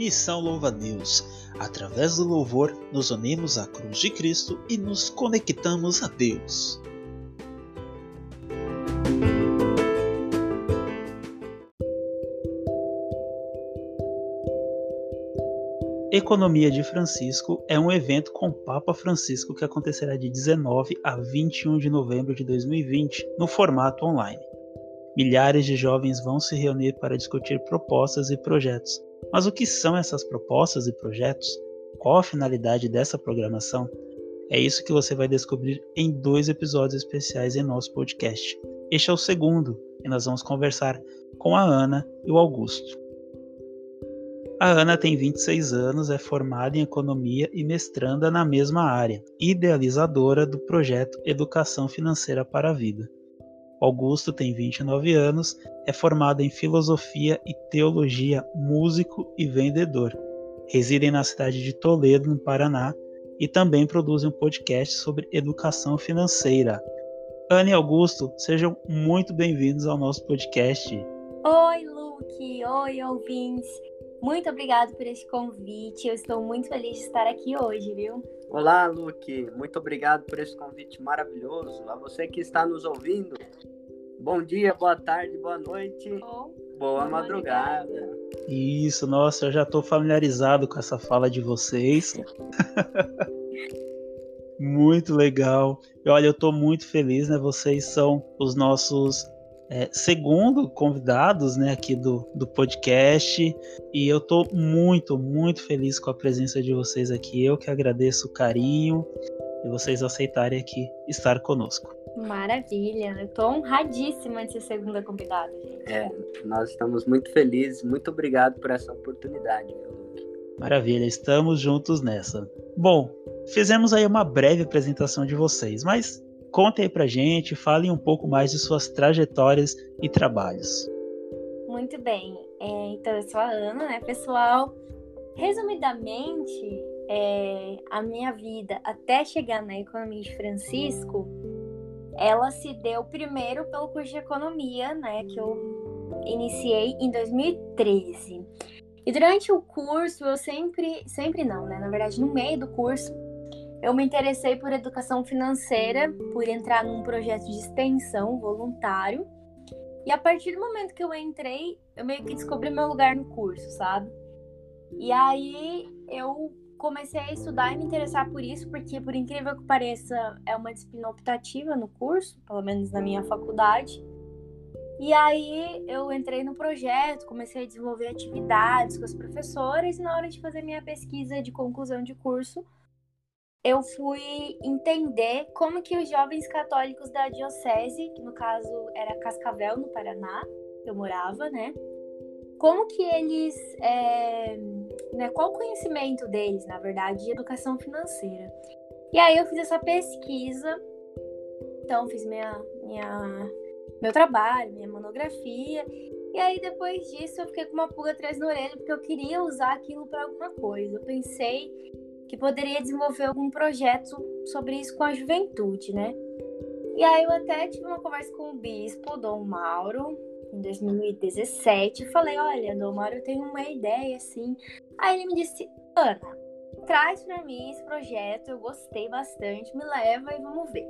Missão Louva a Deus. Através do louvor, nos unimos à cruz de Cristo e nos conectamos a Deus. Economia de Francisco é um evento com o Papa Francisco que acontecerá de 19 a 21 de novembro de 2020, no formato online. Milhares de jovens vão se reunir para discutir propostas e projetos. Mas o que são essas propostas e projetos? Qual a finalidade dessa programação? É isso que você vai descobrir em dois episódios especiais em nosso podcast. Este é o segundo, e nós vamos conversar com a Ana e o Augusto. A Ana tem 26 anos, é formada em economia e mestranda na mesma área, idealizadora do projeto Educação Financeira para a Vida. Augusto tem 29 anos, é formado em filosofia e teologia, músico e vendedor. Residem na cidade de Toledo, no Paraná, e também produzem um podcast sobre educação financeira. Ana e Augusto, sejam muito bem-vindos ao nosso podcast. Oi, Luke! Oi, ouvintes! Muito obrigado por esse convite. Eu estou muito feliz de estar aqui hoje, viu? Olá, Luke. Muito obrigado por esse convite maravilhoso. A você que está nos ouvindo, bom dia, boa tarde, boa noite, oh, boa, boa madrugada. madrugada. Isso, nossa, eu já estou familiarizado com essa fala de vocês. muito legal. E olha, eu estou muito feliz, né? Vocês são os nossos é, segundo convidados né, aqui do, do podcast. E eu estou muito, muito feliz com a presença de vocês aqui. Eu que agradeço o carinho e vocês aceitarem aqui estar conosco. Maravilha, eu estou honradíssima de ser segunda convidada, gente. É, nós estamos muito felizes, muito obrigado por essa oportunidade, Maravilha, estamos juntos nessa. Bom, fizemos aí uma breve apresentação de vocês, mas Contem aí pra gente, falem um pouco mais de suas trajetórias e trabalhos. Muito bem. É, então, eu sou a Ana, né, pessoal? Resumidamente, é, a minha vida até chegar na Economia de Francisco, ela se deu primeiro pelo curso de Economia, né, que eu iniciei em 2013. E durante o curso, eu sempre, sempre não, né, na verdade, no meio do curso, eu me interessei por educação financeira, por entrar num projeto de extensão voluntário. E a partir do momento que eu entrei, eu meio que descobri meu lugar no curso, sabe? E aí eu comecei a estudar e me interessar por isso, porque por incrível que pareça, é uma disciplina optativa no curso, pelo menos na minha faculdade. E aí eu entrei no projeto, comecei a desenvolver atividades com as professoras e na hora de fazer minha pesquisa de conclusão de curso, eu fui entender como que os jovens católicos da diocese, que no caso era Cascavel, no Paraná, que eu morava, né? Como que eles, é, né, qual o conhecimento deles, na verdade, de educação financeira. E aí eu fiz essa pesquisa, então fiz minha, minha, meu trabalho, minha monografia, e aí depois disso eu fiquei com uma pulga atrás na orelha, porque eu queria usar aquilo para alguma coisa. Eu pensei que poderia desenvolver algum projeto sobre isso com a juventude, né? E aí eu até tive uma conversa com o bispo, Dom Mauro, em 2017, e falei, olha, Dom Mauro, eu tenho uma ideia, assim. Aí ele me disse, Ana, traz para mim esse projeto, eu gostei bastante, me leva e vamos ver.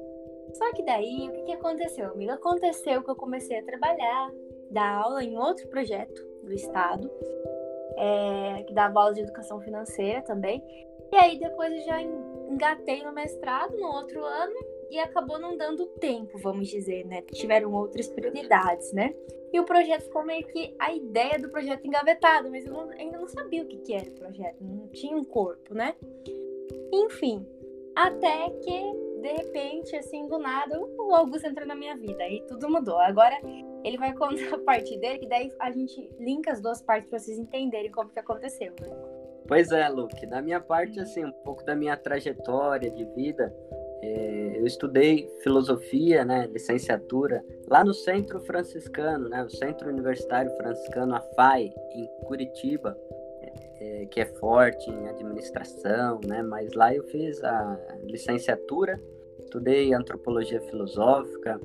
Só que daí, o que, que aconteceu, amiga? Aconteceu que eu comecei a trabalhar, dar aula em outro projeto do Estado, é, que dava aula de educação financeira também. E aí depois eu já engatei no mestrado no outro ano e acabou não dando tempo, vamos dizer, né? Tiveram outras prioridades, né? E o projeto ficou meio que a ideia do projeto engavetada, mas eu não, ainda não sabia o que, que era o projeto, não tinha um corpo, né? Enfim, até que de repente, assim, do nada, o Augusto entrou na minha vida e tudo mudou. Agora ele vai contar a parte dele, que daí a gente linka as duas partes para vocês entenderem como que aconteceu, né? Pois é, Luke. Da minha parte, assim, um pouco da minha trajetória de vida, é, eu estudei filosofia, né, licenciatura, lá no Centro Franciscano, né, o Centro Universitário Franciscano, a FAI, em Curitiba, é, que é forte em administração, né, mas lá eu fiz a licenciatura, estudei antropologia filosófica,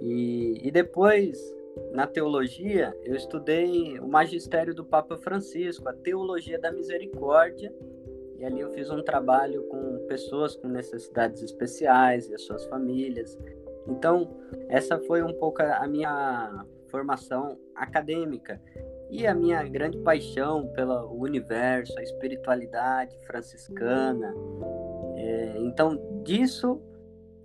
e, e depois na teologia, eu estudei o magistério do Papa Francisco, a teologia da misericórdia, e ali eu fiz um trabalho com pessoas com necessidades especiais e as suas famílias. Então, essa foi um pouco a minha formação acadêmica e a minha grande paixão pelo universo, a espiritualidade franciscana. É, então, disso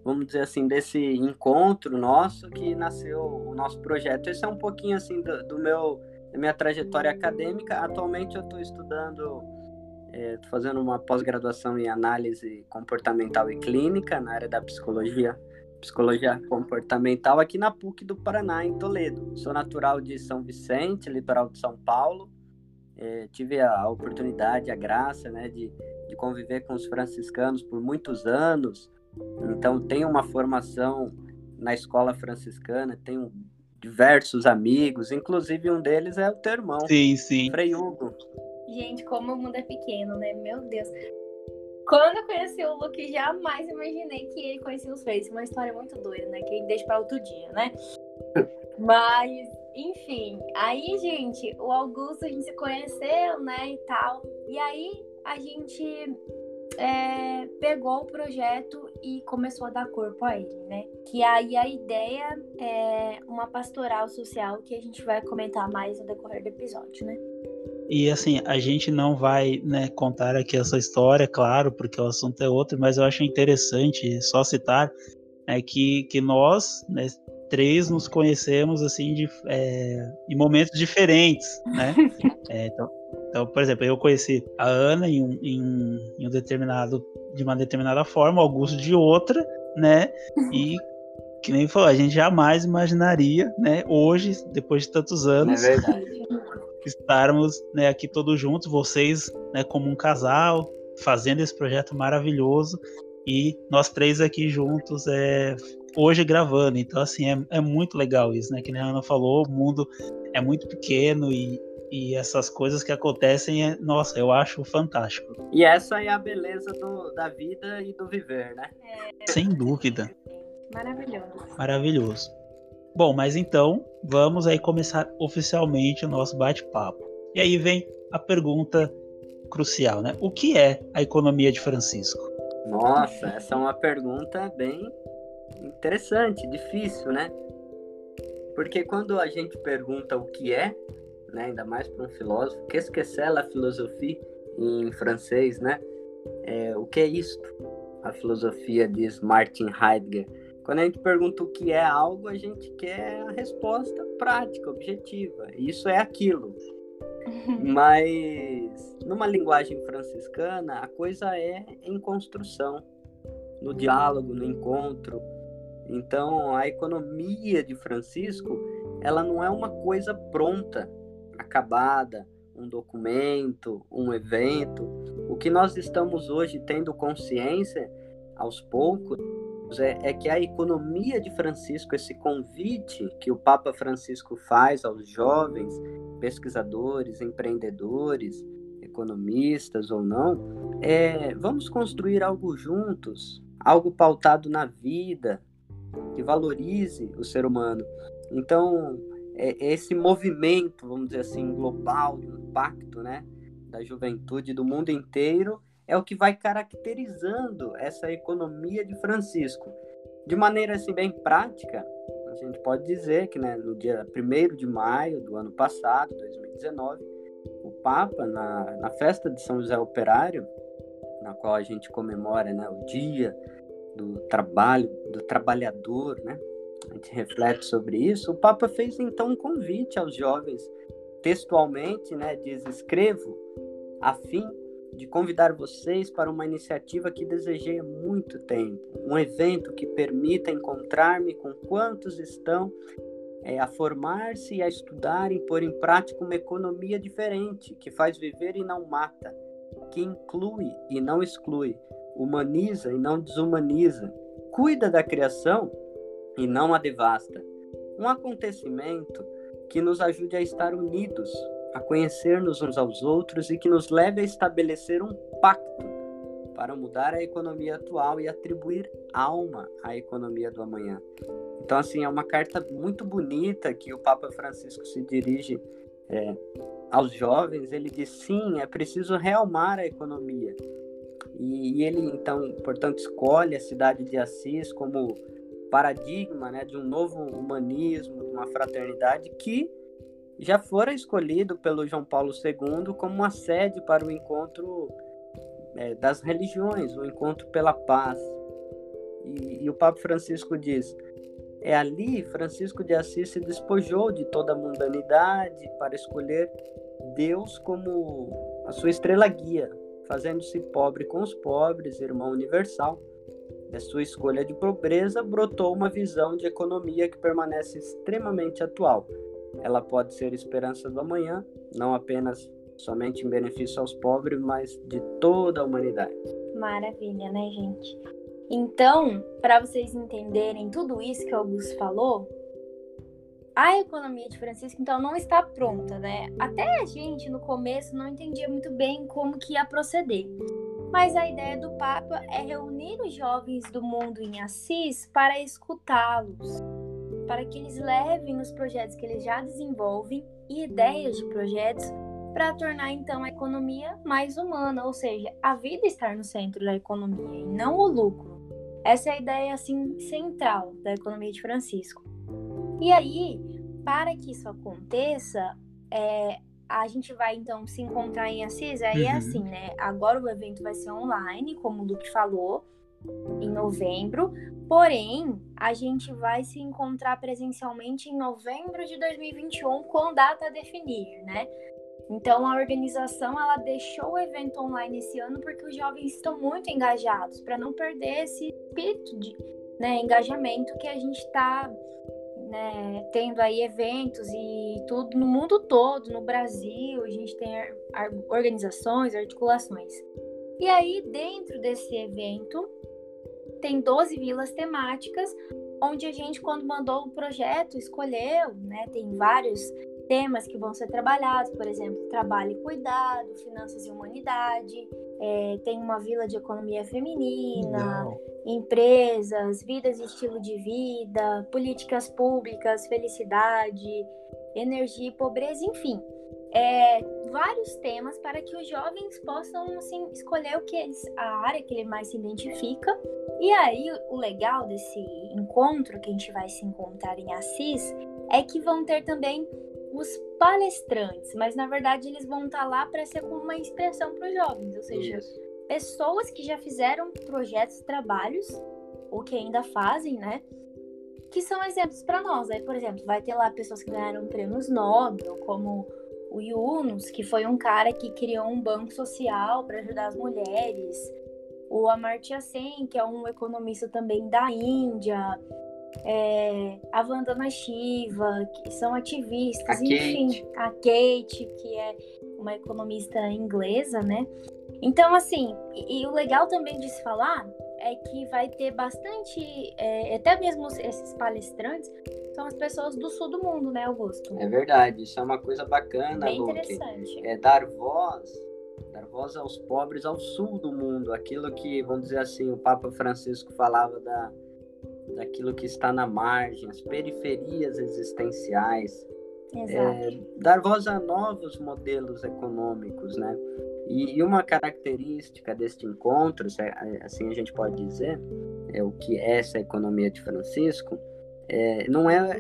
vamos dizer assim, desse encontro nosso que nasceu o nosso projeto. Esse é um pouquinho assim do, do meu da minha trajetória acadêmica. Atualmente eu estou estudando, estou é, fazendo uma pós-graduação em análise comportamental e clínica na área da psicologia, psicologia comportamental aqui na PUC do Paraná, em Toledo. Sou natural de São Vicente, litoral de São Paulo. É, tive a oportunidade, a graça, né, de, de conviver com os franciscanos por muitos anos. Então, tenho uma formação na escola franciscana, tenho diversos amigos, inclusive um deles é o teu irmão. Sim, sim. Frei Hugo. Gente, como o mundo é pequeno, né? Meu Deus. Quando eu conheci o Luke, jamais imaginei que ele conhecia os Freios. Uma história muito doida, né? Que ele deixa para outro dia, né? Mas, enfim. Aí, gente, o Augusto, a gente se conheceu, né? E tal. E aí, a gente é, pegou o projeto e começou a dar corpo a ele, né? Que aí a ideia é uma pastoral social que a gente vai comentar mais no decorrer do episódio, né? E assim, a gente não vai né, contar aqui essa história, claro, porque o assunto é outro, mas eu acho interessante só citar é, que, que nós, né, três, nos conhecemos assim de, é, em momentos diferentes, né? É, então, então, por exemplo, eu conheci a Ana em um, em um, em um determinado, de uma determinada forma, o Augusto de outra, né? E que nem falou, a gente jamais imaginaria, né? Hoje, depois de tantos anos, é estarmos né, aqui todos juntos, vocês, né, como um casal, fazendo esse projeto maravilhoso e nós três aqui juntos é hoje gravando. Então, assim, é, é muito legal isso, né? Que a Ana falou, o mundo é muito pequeno e, e essas coisas que acontecem, é, nossa, eu acho fantástico. E essa é a beleza do, da vida e do viver, né? É... Sem dúvida. Maravilhoso. Maravilhoso. Bom, mas então vamos aí começar oficialmente o nosso bate-papo. E aí vem a pergunta crucial, né? O que é a economia de Francisco? Nossa, essa é uma pergunta bem interessante, difícil, né? Porque quando a gente pergunta o que é, né? Ainda mais para um filósofo. Que c'est la philosophie em francês, né? É, o que é isto? A filosofia diz Martin Heidegger. Quando a gente pergunta o que é algo, a gente quer a resposta prática, objetiva. Isso é aquilo. Mas numa linguagem franciscana, a coisa é em construção, no diálogo, no encontro. Então, a economia de Francisco, ela não é uma coisa pronta, acabada, um documento, um evento. O que nós estamos hoje tendo consciência, aos poucos, é, é, que a economia de Francisco, esse convite que o Papa Francisco faz aos jovens pesquisadores, empreendedores, economistas ou não, é vamos construir algo juntos, algo pautado na vida, que valorize o ser humano. Então, esse movimento, vamos dizer assim, global, de impacto, né, da juventude do mundo inteiro, é o que vai caracterizando essa economia de Francisco. De maneira assim bem prática, a gente pode dizer que né, no dia 1 de maio do ano passado, 2019, o Papa, na, na festa de São José Operário, na qual a gente comemora né, o dia do trabalho, do trabalhador, né, a gente reflete sobre isso, o Papa fez então um convite aos jovens, textualmente, né, diz: escrevo a fim de convidar vocês para uma iniciativa que desejei há muito tempo, um evento que permita encontrar-me com quantos estão é, a formar-se e a estudar e pôr em prática uma economia diferente, que faz viver e não mata, que inclui e não exclui, humaniza e não desumaniza, cuida da criação e não a devasta. Um acontecimento que nos ajude a estar unidos, a conhecer-nos uns aos outros e que nos leve a estabelecer um pacto para mudar a economia atual e atribuir alma à economia do amanhã. Então, assim, é uma carta muito bonita que o Papa Francisco se dirige é, aos jovens. Ele diz: sim, é preciso realmar a economia. E, e, ele, então, portanto, escolhe a cidade de Assis como paradigma né, de um novo humanismo, de uma fraternidade que já fora escolhido pelo João Paulo II como uma sede para o encontro é, das religiões, o encontro pela paz. E, e, o Papa Francisco diz: é ali Francisco de Assis se despojou de toda a mundanidade para escolher Deus como a sua estrela guia, fazendo-se pobre com os pobres, irmão universal. Da sua escolha de pobreza brotou uma visão de economia que permanece extremamente atual ela pode ser esperança do amanhã, não apenas somente em benefício aos pobres, mas de toda a humanidade. Maravilha, né, gente? Então, para vocês entenderem tudo isso que o Augusto falou, a economia de Francisco então não está pronta, né? Até a gente no começo não entendia muito bem como que ia proceder. Mas a ideia do Papa é reunir os jovens do mundo em Assis para escutá-los, para que eles levem os projetos que eles já desenvolvem e ideias de projetos para tornar então a economia mais humana, ou seja, a vida estar no centro da economia e não o lucro. Essa é a ideia assim central da economia de Francisco. E aí, para que isso aconteça, é, a gente vai então se encontrar em Assis. Aí é uhum. é assim, né? Agora o evento vai ser online, como o Luke falou, em novembro. Porém, a gente vai se encontrar presencialmente em novembro de 2021 com data a definir, né? Então a organização ela deixou o evento online esse ano porque os jovens estão muito engajados para não perder esse espírito de né, engajamento que a gente está né, tendo aí eventos e tudo no mundo todo, no Brasil, a gente tem organizações, articulações. E aí, dentro desse evento, tem 12 vilas temáticas, onde a gente, quando mandou o projeto, escolheu, né? Tem vários temas que vão ser trabalhados, por exemplo, trabalho e cuidado, finanças e humanidade, é, tem uma vila de economia feminina, Não. empresas, vidas e estilo de vida, políticas públicas, felicidade, energia e pobreza, enfim é, vários temas para que os jovens possam assim, escolher o que eles, a área que ele mais se identifica. E aí, o legal desse encontro que a gente vai se encontrar em Assis é que vão ter também os palestrantes, mas na verdade eles vão estar lá para ser como uma inspiração para os jovens, ou seja, Isso. pessoas que já fizeram projetos, trabalhos, ou que ainda fazem, né? Que são exemplos para nós. Aí, por exemplo, vai ter lá pessoas que ganharam prêmios Nobel, como o Yunus, que foi um cara que criou um banco social para ajudar as mulheres, o Amartya Sen, que é um economista também da Índia, é, a Vandana Shiva, que são ativistas, a enfim, Kate. a Kate, que é uma economista inglesa, né? Então, assim, e, e o legal também de se falar é que vai ter bastante, é, até mesmo esses palestrantes, são as pessoas do sul do mundo, né, Augusto? É verdade, isso é uma coisa bacana, Bem Luke. interessante. É dar voz, dar voz aos pobres ao sul do mundo, aquilo que, vamos dizer assim, o Papa Francisco falava da, daquilo que está na margem, as periferias existenciais. É, dar voz a novos modelos econômicos, né? E, e, uma característica deste encontro, assim a gente pode dizer, é o que é essa economia de Francisco, é, não é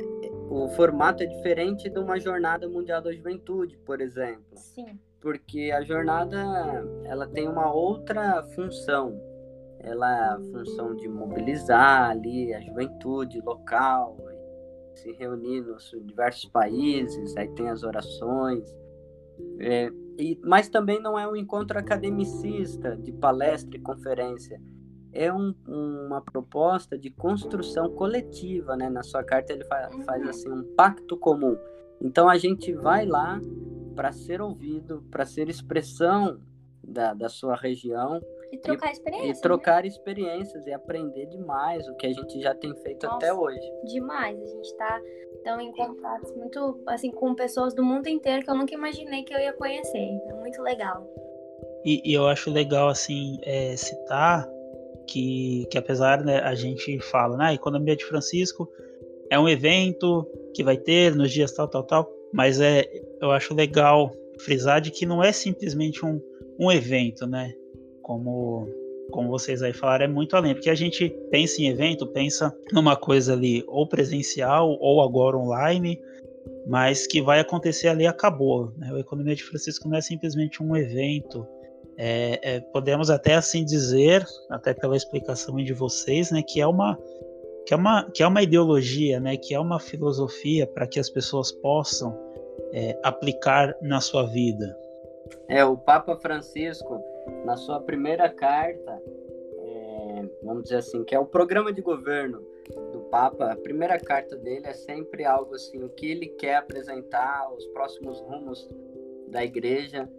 o formato é diferente de uma jornada mundial da juventude, por exemplo. Sim. Porque a jornada ela tem uma outra função. Ela a função de mobilizar ali a juventude local, se reunir nos diversos países, aí tem as orações. É, e, mas também não é um encontro academicista de palestra e conferência é um, uma proposta de construção coletiva, né? Na sua carta ele fa faz assim um pacto comum. Então a gente vai lá para ser ouvido, para ser expressão da, da sua região e trocar experiências. E trocar né? experiências e aprender demais o que a gente já tem feito Nossa, até hoje. Demais. A gente está tão em contato muito assim com pessoas do mundo inteiro que eu nunca imaginei que eu ia conhecer. É muito legal. E, e eu acho legal assim é, citar que, que apesar né, a gente fala, na né, economia de Francisco é um evento que vai ter nos dias tal, tal, tal, mas é, eu acho legal frisar de que não é simplesmente um, um evento, né? Como, como vocês aí falaram, é muito além, porque a gente pensa em evento, pensa numa coisa ali ou presencial ou agora online, mas que vai acontecer ali acabou. Né? O Economia de Francisco não é simplesmente um evento. É, é, podemos até assim dizer, até pela explicação de vocês, né, que é uma que é uma que é uma ideologia, né, que é uma filosofia para que as pessoas possam é, aplicar na sua vida. É o Papa Francisco na sua primeira carta, é, vamos dizer assim, que é o programa de governo do Papa, a primeira carta dele é sempre algo assim, o que ele quer apresentar, os próximos rumos da igreja.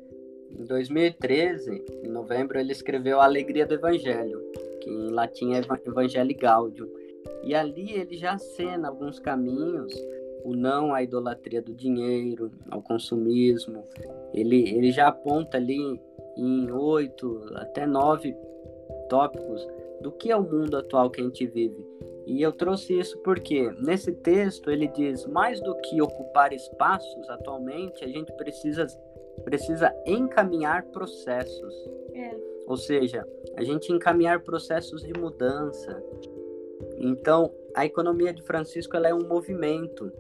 Em 2013, em novembro, ele escreveu A Alegria do Evangelho, que em latim é Evangelho Gaudium. E ali ele já acena alguns caminhos, o não à idolatria do dinheiro, ao consumismo. Ele, ele já aponta ali em oito até nove tópicos do que é o mundo atual que a gente vive. E eu trouxe isso porque nesse texto ele diz mais do que ocupar espaços atualmente, a gente precisa precisa encaminhar processos. É. Ou seja, a gente encaminhar processos de mudança. Então, a economia de Francisco ela é um movimento,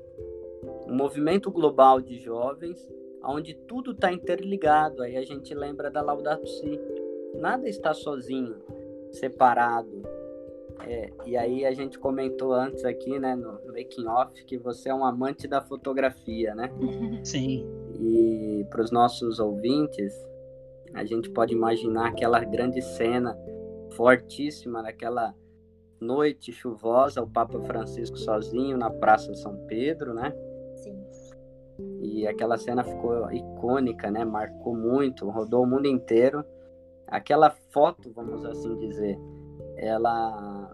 um movimento global de jovens, onde tudo está interligado. Aí a gente lembra da Laudato Si. Nada está sozinho, separado. É, e aí a gente comentou antes aqui, né, no making off, que você é um amante da fotografia, né? Sim. E para os nossos ouvintes, a gente pode imaginar aquela grande cena fortíssima daquela noite chuvosa, o Papa Francisco sozinho na Praça São Pedro, né? E aquela cena ficou icônica, né? Marcou muito, rodou o mundo inteiro. Aquela foto, vamos assim dizer, ela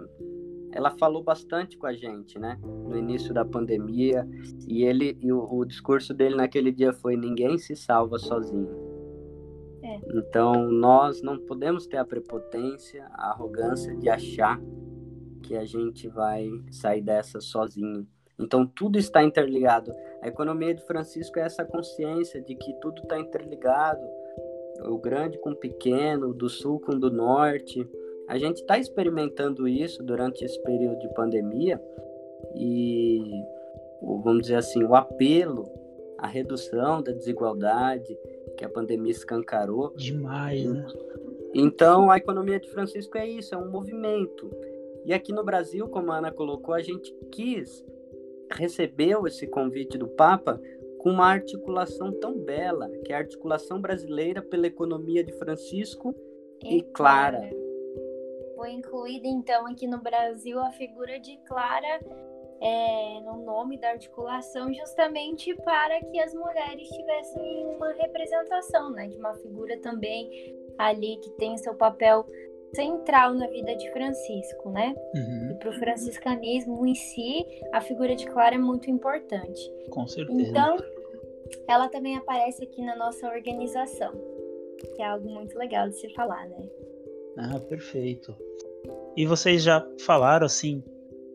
ela falou bastante com a gente, né? No início da pandemia e ele e o, o discurso dele naquele dia foi ninguém se salva sozinho. É. Então nós não podemos ter a prepotência, a arrogância de achar que a gente vai sair dessa sozinho. Então tudo está interligado. A economia de Francisco é essa consciência de que tudo está interligado, o grande com o pequeno, do sul com o do norte a gente está experimentando isso durante esse período de pandemia e, vamos dizer assim, o apelo, a redução da desigualdade que a pandemia escancarou. Demais, né? Então, a economia de Francisco é isso, é um movimento. E aqui no Brasil, como a Ana colocou, a gente quis, recebeu esse convite do Papa com uma articulação tão bela, que é a articulação brasileira pela economia de Francisco e, e Clara. Clara foi incluída então aqui no Brasil a figura de Clara é, no nome da articulação, justamente para que as mulheres tivessem uma representação, né, de uma figura também ali que tem seu papel central na vida de Francisco, né? Uhum. E para o franciscanismo em si, a figura de Clara é muito importante. Com certeza. Então, ela também aparece aqui na nossa organização, que é algo muito legal de se falar, né? Ah, perfeito. E vocês já falaram assim,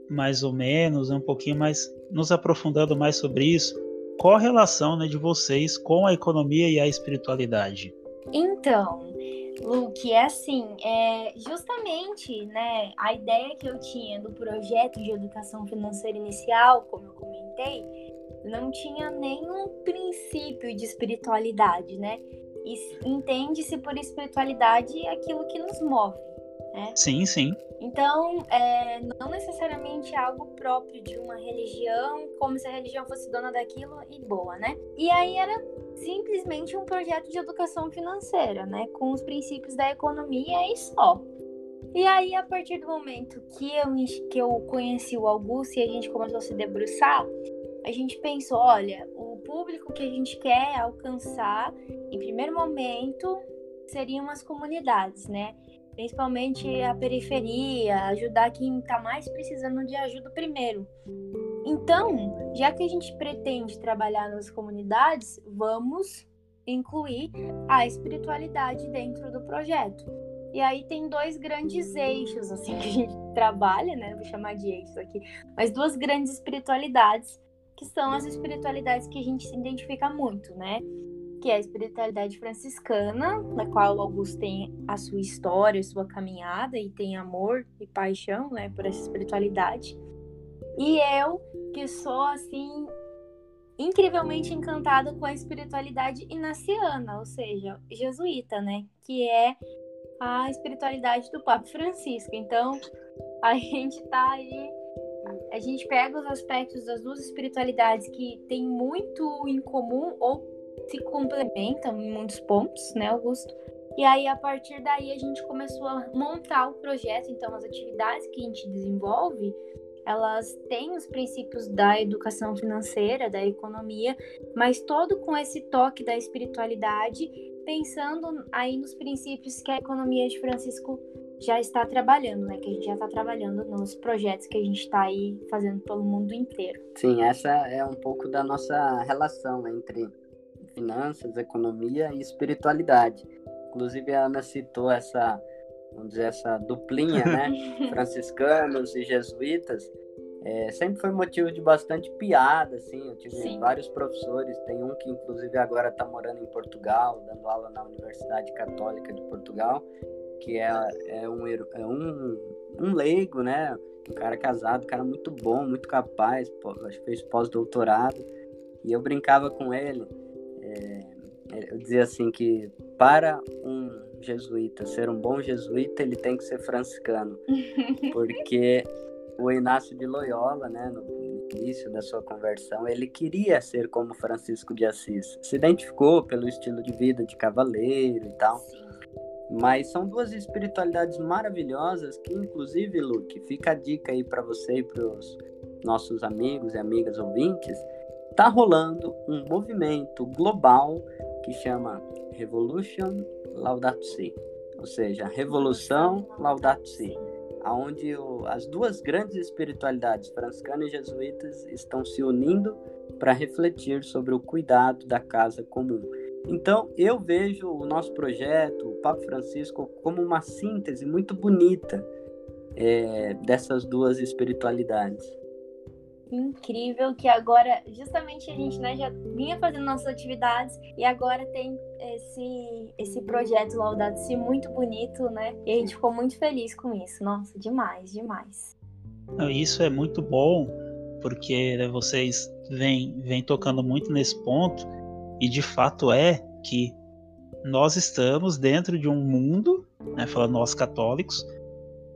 mais ou menos, um pouquinho mais, nos aprofundando mais sobre isso. Qual a relação né, de vocês com a economia e a espiritualidade? Então, Luke, é assim, é justamente, né, a ideia que eu tinha do projeto de educação financeira inicial, como eu comentei, não tinha nenhum princípio de espiritualidade, né? entende-se por espiritualidade aquilo que nos move. Né? Sim, sim. Então, é, não necessariamente algo próprio de uma religião, como se a religião fosse dona daquilo e boa, né? E aí era simplesmente um projeto de educação financeira, né? Com os princípios da economia e só. E aí, a partir do momento que eu, que eu conheci o Augusto e a gente começou a se debruçar, a gente pensou, olha, o público que a gente quer alcançar, em primeiro momento, seriam as comunidades, né? Principalmente a periferia, ajudar quem está mais precisando de ajuda primeiro. Então, já que a gente pretende trabalhar nas comunidades, vamos incluir a espiritualidade dentro do projeto. E aí tem dois grandes eixos, assim, que a gente trabalha, né? Vou chamar de eixos aqui. Mas duas grandes espiritualidades, que são as espiritualidades que a gente se identifica muito, né? Que é a espiritualidade franciscana, na qual Augusto tem a sua história, a sua caminhada, e tem amor e paixão, né, por essa espiritualidade. E eu, que sou, assim, incrivelmente encantada com a espiritualidade inaciana, ou seja, jesuíta, né? Que é a espiritualidade do Papa Francisco. Então, a gente tá aí, a gente pega os aspectos das duas espiritualidades que tem muito em comum ou se complementam em muitos pontos, né, Augusto? E aí, a partir daí, a gente começou a montar o projeto. Então, as atividades que a gente desenvolve, elas têm os princípios da educação financeira, da economia, mas todo com esse toque da espiritualidade pensando aí nos princípios que a economia de Francisco já está trabalhando, né? Que a gente já está trabalhando nos projetos que a gente está aí fazendo pelo mundo inteiro. Sim, essa é um pouco da nossa relação entre finanças, economia e espiritualidade. Inclusive a Ana citou essa, vamos dizer, essa duplinha, né? Franciscanos e jesuítas é, sempre foi motivo de bastante piada, assim. Eu tive Sim. vários professores, tem um que inclusive agora está morando em Portugal, dando aula na Universidade Católica de Portugal, que é, é, um, é um, um leigo, né? Um cara casado, um cara muito bom, muito capaz, acho que fez pós-doutorado. E eu brincava com ele, é, eu dizia assim que para um jesuíta ser um bom jesuíta, ele tem que ser franciscano, porque o Inácio de Loyola, né, no início da sua conversão, ele queria ser como Francisco de Assis. Se identificou pelo estilo de vida de cavaleiro e tal. Mas são duas espiritualidades maravilhosas que, inclusive, Luke, fica a dica aí para você e para os nossos amigos e amigas ouvintes. Tá rolando um movimento global que chama Revolution Laudato Si, ou seja, Revolução Laudato Si. Aonde as duas grandes espiritualidades, franciscana e jesuítas, estão se unindo para refletir sobre o cuidado da casa comum. Então, eu vejo o nosso projeto, o Papa Francisco, como uma síntese muito bonita é, dessas duas espiritualidades incrível que agora, justamente a gente né, já vinha fazendo nossas atividades e agora tem esse, esse projeto Laudato-si muito bonito, né? E a gente ficou muito feliz com isso. Nossa, demais, demais. Isso é muito bom, porque né, vocês vêm, vêm tocando muito nesse ponto, e de fato é que nós estamos dentro de um mundo, né, falando nós católicos,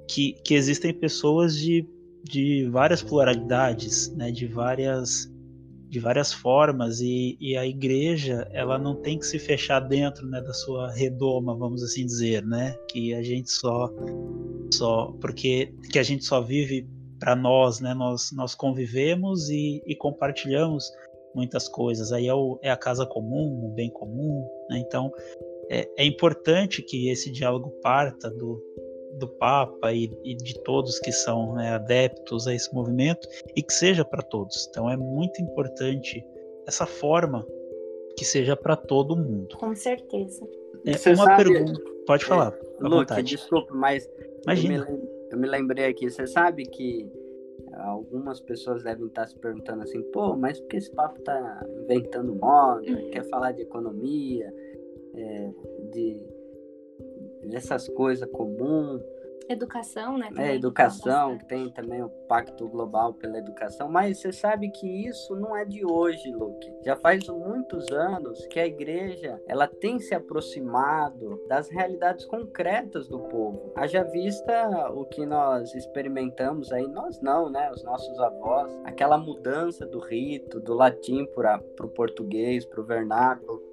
que, que existem pessoas de de várias pluralidades, né, de várias de várias formas e, e, a igreja ela não tem que se fechar dentro né, da sua redoma, vamos assim dizer, né, que a gente só só porque que a gente só vive para nós, né, nós nós convivemos e, e compartilhamos muitas coisas. Aí é, o, é, a casa comum, o bem comum, né? Então é, é importante que esse diálogo parta do, do Papa e, e de todos que são né, adeptos a esse movimento e que seja para todos. Então é muito importante essa forma que seja para todo mundo. Com certeza. É Você uma sabe, pergunta. Pode é, falar. É, Luke, desculpa, mas Imagina. Eu, me, eu me lembrei aqui. Você sabe que algumas pessoas devem estar se perguntando assim, pô, mas por que esse papo tá inventando moda, uhum. quer falar de economia, é, de dessas coisas comuns. Educação, né? É, educação, tem também o Pacto Global pela Educação, mas você sabe que isso não é de hoje, Luke. Já faz muitos anos que a igreja ela tem se aproximado das realidades concretas do povo. Haja vista o que nós experimentamos aí, nós não, né? Os nossos avós, aquela mudança do rito, do latim para o português, para o vernáculo.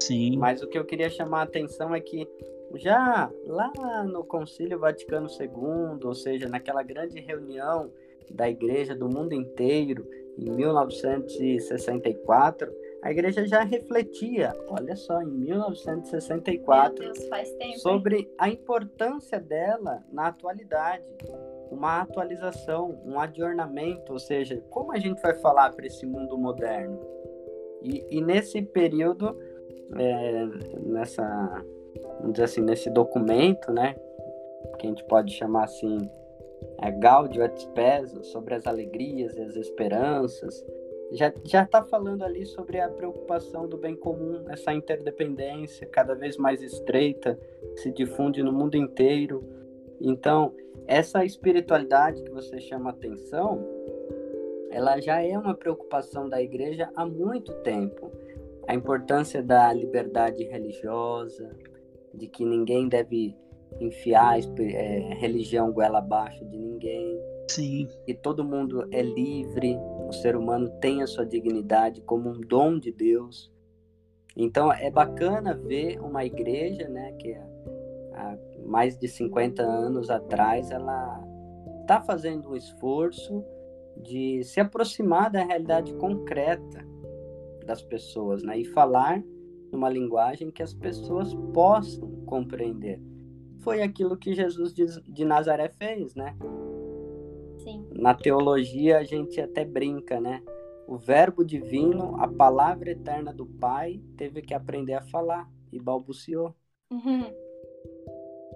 Sim. Mas o que eu queria chamar a atenção é que já lá no Concílio Vaticano II, ou seja, naquela grande reunião da igreja do mundo inteiro, em 1964, a igreja já refletia, olha só, em 1964, Deus, sobre a importância dela na atualidade. Uma atualização, um adornamento, ou seja, como a gente vai falar para esse mundo moderno? E, e nesse período, é, nessa vamos dizer assim, nesse documento, né, que a gente pode chamar assim, é, Gaudio et Spes, sobre as alegrias e as esperanças, já já está falando ali sobre a preocupação do bem comum, essa interdependência cada vez mais estreita, se difunde no mundo inteiro. Então, essa espiritualidade que você chama atenção, ela já é uma preocupação da igreja há muito tempo. A importância da liberdade religiosa, de que ninguém deve enfiar é, religião goela abaixo de ninguém. Sim. E todo mundo é livre, o ser humano tem a sua dignidade como um dom de Deus. Então é bacana ver uma igreja, né, que há mais de 50 anos atrás ela está fazendo um esforço de se aproximar da realidade concreta das pessoas, né, e falar numa linguagem que as pessoas possam compreender. Foi aquilo que Jesus de Nazaré fez, né? Sim. Na teologia a gente até brinca, né? O verbo divino, a palavra eterna do Pai, teve que aprender a falar e balbuciou. Uhum.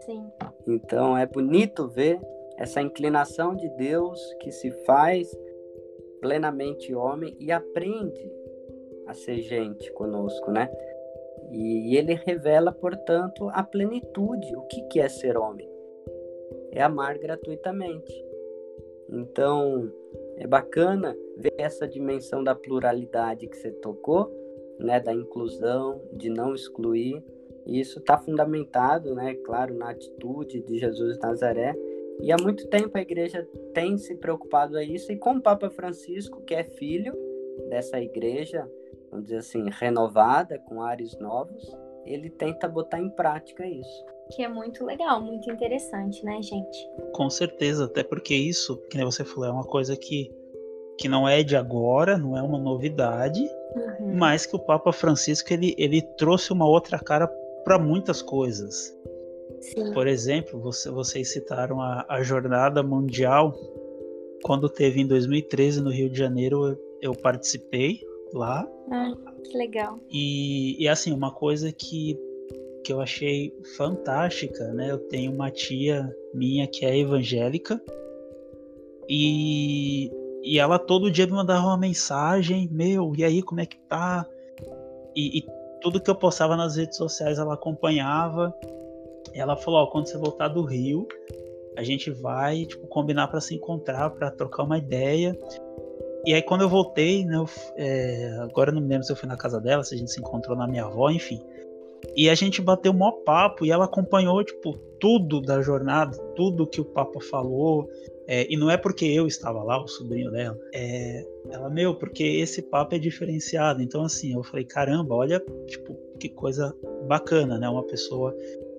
Sim. Então é bonito ver essa inclinação de Deus que se faz plenamente homem e aprende a ser gente conosco, né? E, ele revela, portanto, a plenitude. O que, que é ser homem? É amar gratuitamente. Então, é bacana ver essa dimensão da pluralidade que você tocou, né, da inclusão, de não excluir. E isso está fundamentado, né, claro, na atitude de Jesus de Nazaré. E há muito tempo a igreja tem se preocupado a isso, e com o Papa Francisco, que é filho dessa igreja, vamos dizer assim, renovada, com ares novos, ele tenta botar em prática isso. Que é muito legal, muito interessante, né, gente? Com certeza, até porque isso, que nem você falou, é uma coisa que, que não é de agora, não é uma novidade, uhum. mas que o Papa Francisco ele, ele trouxe uma outra cara para muitas coisas. Sim. Por exemplo, você, vocês citaram a, a Jornada Mundial, quando teve em 2013 no Rio de Janeiro, eu, eu participei lá. Ah, que legal. E, e assim, uma coisa que, que eu achei fantástica, né? Eu tenho uma tia minha que é evangélica e, e ela todo dia me mandava uma mensagem, meu, e aí como é que tá? E, e tudo que eu postava nas redes sociais ela acompanhava. Ela falou, ó, quando você voltar do Rio, a gente vai, tipo, combinar para se encontrar, para trocar uma ideia. E aí quando eu voltei, né, eu, é, agora não me lembro se eu fui na casa dela, se a gente se encontrou na minha avó, enfim. E a gente bateu maior papo e ela acompanhou, tipo, tudo da jornada, tudo que o Papa falou. É, e não é porque eu estava lá, o sobrinho dela. É, ela, meu, porque esse papo é diferenciado. Então, assim, eu falei, caramba, olha, tipo, que coisa bacana, né? Uma pessoa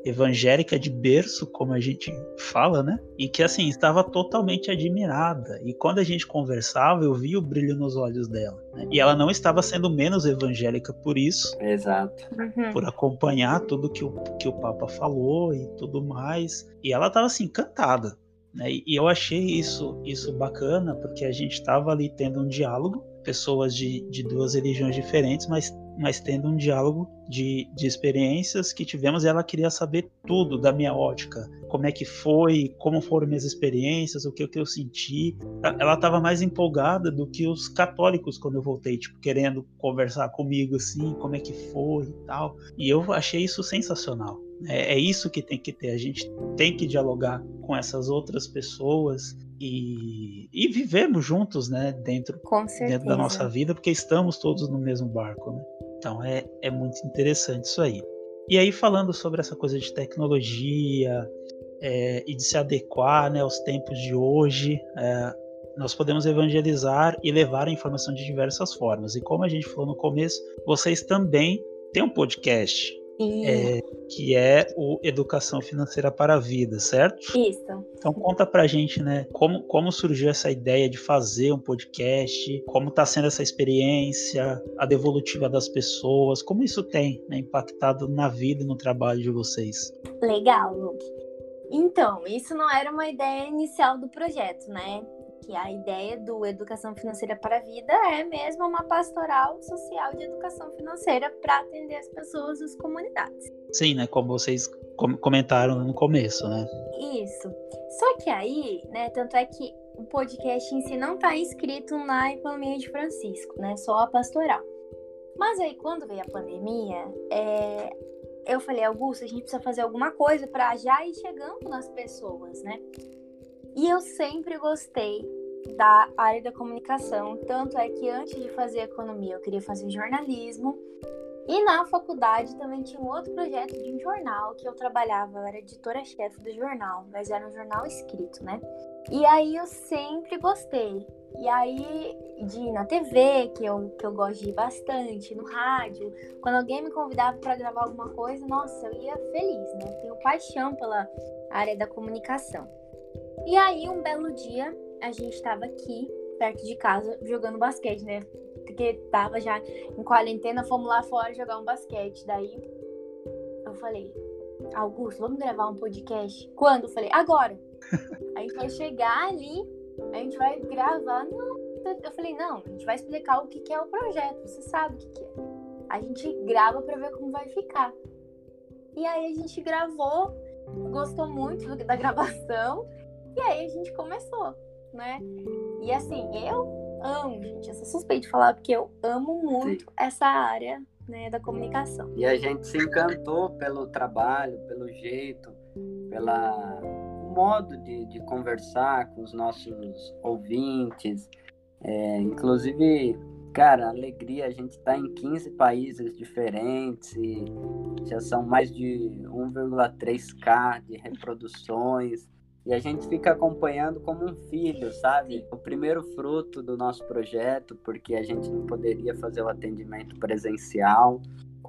evangélica de berço, como a gente fala, né? E que assim estava totalmente admirada. E quando a gente conversava, eu via o brilho nos olhos dela. Né? E ela não estava sendo menos evangélica por isso. Exato. Uhum. Por acompanhar tudo que o, que o Papa falou e tudo mais. E ela estava assim encantada. Né? E eu achei isso isso bacana porque a gente estava ali tendo um diálogo, pessoas de, de duas religiões diferentes, mas mas tendo um diálogo de, de experiências que tivemos ela queria saber tudo da minha ótica. Como é que foi, como foram minhas experiências, o que, o que eu senti. Ela estava mais empolgada do que os católicos quando eu voltei, tipo, querendo conversar comigo assim, como é que foi e tal. E eu achei isso sensacional. É, é isso que tem que ter. A gente tem que dialogar com essas outras pessoas e, e vivemos juntos, né, dentro, dentro da nossa vida, porque estamos todos no mesmo barco, né? Então é, é muito interessante isso aí. E aí, falando sobre essa coisa de tecnologia é, e de se adequar né, aos tempos de hoje, é, nós podemos evangelizar e levar a informação de diversas formas. E como a gente falou no começo, vocês também têm um podcast é, que é o Educação Financeira para a Vida, certo? Isso. Então conta pra gente, né, como, como surgiu essa ideia de fazer um podcast, como está sendo essa experiência, a devolutiva das pessoas, como isso tem né, impactado na vida e no trabalho de vocês. Legal, Luke. Então, isso não era uma ideia inicial do projeto, né? Que a ideia do Educação Financeira para a Vida é mesmo uma pastoral social de educação financeira para atender as pessoas das comunidades. Sim, né? Como vocês comentaram no começo, né? Isso. Só que aí, né, tanto é que o podcast em si não está inscrito na economia de Francisco, né? Só a pastoral. Mas aí, quando veio a pandemia, é, eu falei, Augusto, a gente precisa fazer alguma coisa para já ir chegando nas pessoas, né? E eu sempre gostei da área da comunicação, tanto é que antes de fazer economia eu queria fazer jornalismo. E na faculdade também tinha um outro projeto de um jornal que eu trabalhava, eu era editora-chefe do jornal, mas era um jornal escrito, né? E aí eu sempre gostei. E aí, de ir na TV, que eu, que eu gosto de ir bastante, no rádio, quando alguém me convidava para gravar alguma coisa, nossa, eu ia feliz, né? Eu tenho paixão pela área da comunicação. E aí, um belo dia, a gente estava aqui, perto de casa, jogando basquete, né? Porque tava já em quarentena, fomos lá fora jogar um basquete. Daí, eu falei, Augusto, vamos gravar um podcast? Quando? Eu falei, agora. a gente vai chegar ali, a gente vai gravar. Não. Eu falei, não, a gente vai explicar o que, que é o projeto, você sabe o que, que é. A gente grava para ver como vai ficar. E aí a gente gravou, gostou muito da gravação. E aí a gente começou, né? E assim, eu amo, gente, eu sou suspeita de falar porque eu amo muito Sim. essa área né, da comunicação. E a gente se encantou pelo trabalho, pelo jeito, pela modo de, de conversar com os nossos ouvintes. É, inclusive, cara, alegria, a gente está em 15 países diferentes e já são mais de 1,3k de reproduções. E a gente fica acompanhando como um filho, sabe? O primeiro fruto do nosso projeto, porque a gente não poderia fazer o atendimento presencial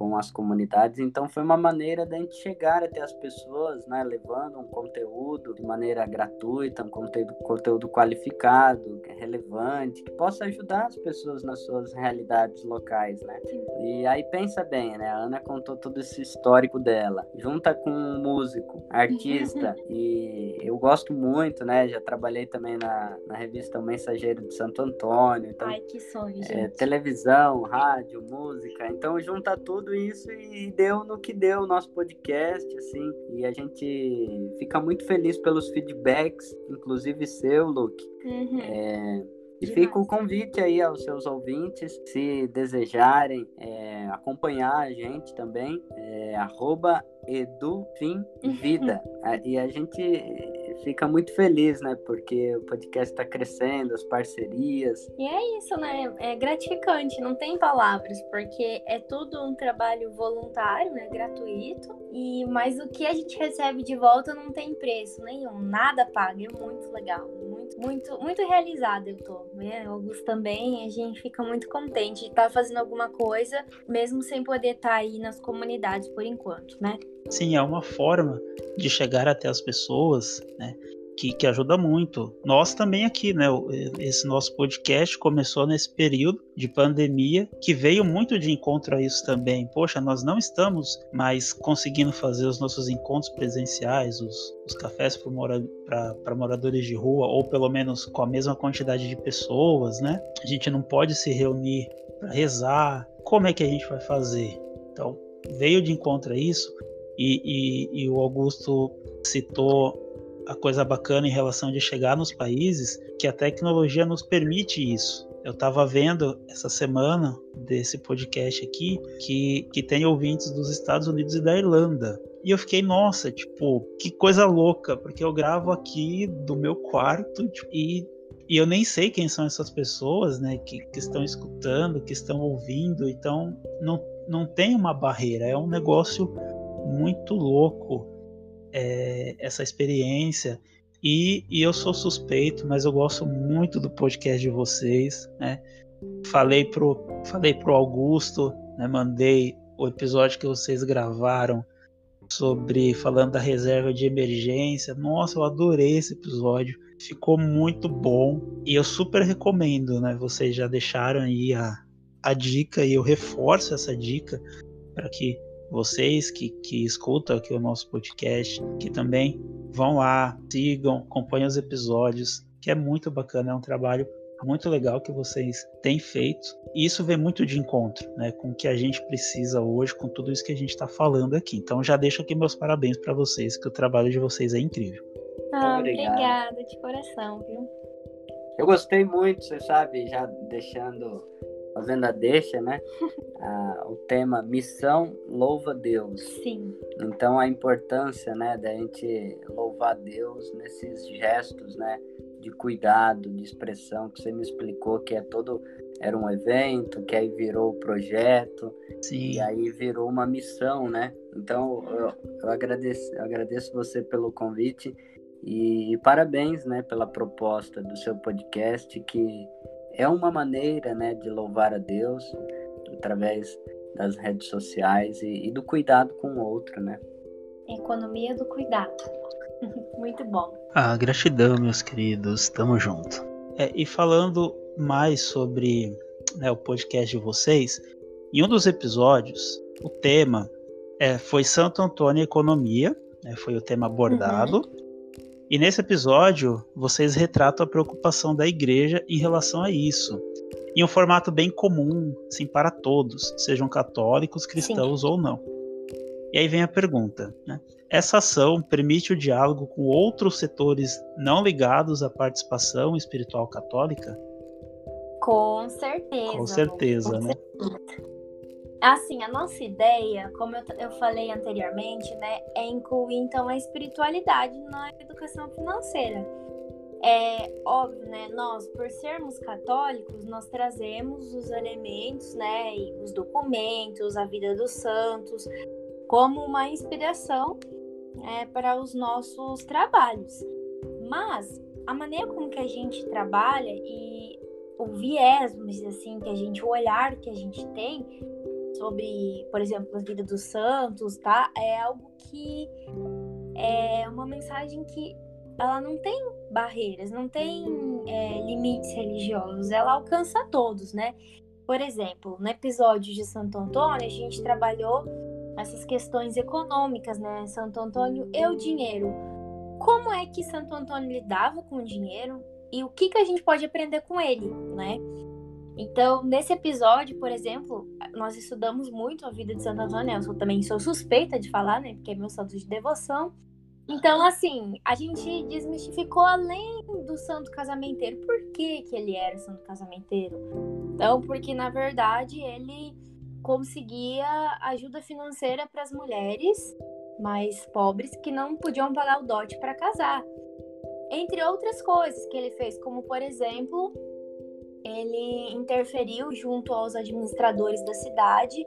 com as comunidades. Então foi uma maneira da gente chegar até as pessoas, né, levando um conteúdo de maneira gratuita, um conteúdo, conteúdo qualificado, é relevante, que possa ajudar as pessoas nas suas realidades locais, né? E aí pensa bem, né? A Ana contou todo esse histórico dela, junta com um músico, artista, e eu gosto muito, né? Já trabalhei também na, na revista O Mensageiro de Santo Antônio. Então, Ai, que sonho, é, gente. É, televisão, rádio, música. Então junta tudo tudo isso e deu no que deu o nosso podcast, assim. E a gente fica muito feliz pelos feedbacks, inclusive seu, Luke. Uhum. É, e fica o convite aí aos seus ouvintes, se desejarem é, acompanhar a gente também, é, arroba edufimvida. e a gente fica muito feliz, né? Porque o podcast está crescendo, as parcerias. E é isso, né? É gratificante, não tem palavras, porque é tudo um trabalho voluntário, né? Gratuito. E mas o que a gente recebe de volta não tem preço nenhum, nada paga. É muito legal, muito, muito, muito realizada eu tô. Né? Augusto também, a gente fica muito contente de estar tá fazendo alguma coisa, mesmo sem poder estar tá aí nas comunidades por enquanto, né? Sim, é uma forma de chegar até as pessoas, né? Que, que ajuda muito. Nós também aqui, né? Esse nosso podcast começou nesse período de pandemia, que veio muito de encontro a isso também. Poxa, nós não estamos mais conseguindo fazer os nossos encontros presenciais, os, os cafés para mora, moradores de rua, ou pelo menos com a mesma quantidade de pessoas, né? A gente não pode se reunir para rezar. Como é que a gente vai fazer? Então, veio de encontro a isso e, e, e o Augusto citou a coisa bacana em relação de chegar nos países, que a tecnologia nos permite isso. Eu estava vendo essa semana desse podcast aqui que, que tem ouvintes dos Estados Unidos e da Irlanda. E eu fiquei, nossa, tipo, que coisa louca, porque eu gravo aqui do meu quarto tipo, e, e eu nem sei quem são essas pessoas, né, que, que estão escutando, que estão ouvindo. Então, não, não tem uma barreira, é um negócio muito louco é, essa experiência. E, e, eu sou suspeito, mas eu gosto muito do podcast de vocês. Né? Falei pro, falei pro Augusto, né? mandei o episódio que vocês gravaram sobre falando da reserva de emergência. Nossa, eu adorei esse episódio. Ficou muito bom e eu super recomendo, né? Vocês já deixaram aí a, a dica e eu reforço essa dica para que vocês que, que escutam aqui o nosso podcast, que também vão lá, sigam, acompanhem os episódios, que é muito bacana, é um trabalho muito legal que vocês têm feito. E isso vem muito de encontro né, com o que a gente precisa hoje, com tudo isso que a gente está falando aqui. Então já deixo aqui meus parabéns para vocês, que o trabalho de vocês é incrível. Ah, obrigada de coração, viu? Eu gostei muito, você sabe, já deixando, fazendo a deixa, né? ah, o tema Missão Louva Deus. Sim. Então a importância, né, da gente louvar Deus nesses gestos, né? de cuidado, de expressão, que você me explicou que é todo era um evento, que aí virou o projeto, Sim. e aí virou uma missão, né? Então eu, eu agradeço, eu agradeço você pelo convite e, e, parabéns, né, pela proposta do seu podcast, que é uma maneira, né, de louvar a Deus através das redes sociais e, e do cuidado com o outro, né? Economia do cuidado. Muito bom. Ah, gratidão, meus queridos. Tamo junto. É, e falando mais sobre né, o podcast de vocês, em um dos episódios, o tema é, foi Santo Antônio Economia, né, foi o tema abordado. Uhum. E nesse episódio, vocês retratam a preocupação da igreja em relação a isso. Em um formato bem comum, assim, para todos, sejam católicos, cristãos Sim. ou não. E aí vem a pergunta: né? essa ação permite o diálogo com outros setores não ligados à participação espiritual católica? Com certeza. Com certeza, com né? Certeza. Assim, a nossa ideia, como eu, eu falei anteriormente, né, é incluir então a espiritualidade na educação financeira. É óbvio, né? Nós, por sermos católicos, nós trazemos os elementos, né? Os documentos, a vida dos santos, como uma inspiração é, para os nossos trabalhos. Mas a maneira como que a gente trabalha e o viés, vamos dizer assim, que a gente, o olhar que a gente tem sobre, por exemplo, a vida dos santos, tá? É algo que é uma mensagem que ela não tem barreiras, não tem é, limites religiosos, ela alcança todos, né? Por exemplo, no episódio de Santo Antônio, a gente trabalhou essas questões econômicas, né? Santo Antônio e o dinheiro. Como é que Santo Antônio lidava com o dinheiro e o que, que a gente pode aprender com ele, né? Então, nesse episódio, por exemplo, nós estudamos muito a vida de Santo Antônio. Eu também sou suspeita de falar, né? Porque é meu santo de devoção. Então, assim, a gente desmistificou além do santo casamenteiro. Por que, que ele era santo casamenteiro? Então, porque na verdade ele conseguia ajuda financeira para as mulheres mais pobres que não podiam pagar o dote para casar. Entre outras coisas que ele fez, como por exemplo, ele interferiu junto aos administradores da cidade,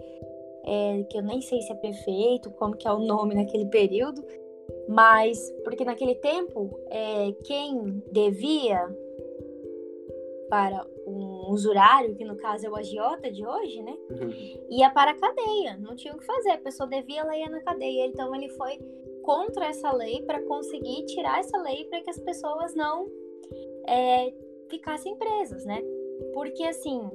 é, que eu nem sei se é prefeito, como que é o nome naquele período, mas porque naquele tempo é, quem devia para um usurário, que no caso é o agiota de hoje, né? Uhum. Ia para a cadeia, não tinha o que fazer, a pessoa devia, ela ia na cadeia. Então ele foi contra essa lei para conseguir tirar essa lei para que as pessoas não é, ficassem presas, né? Porque assim,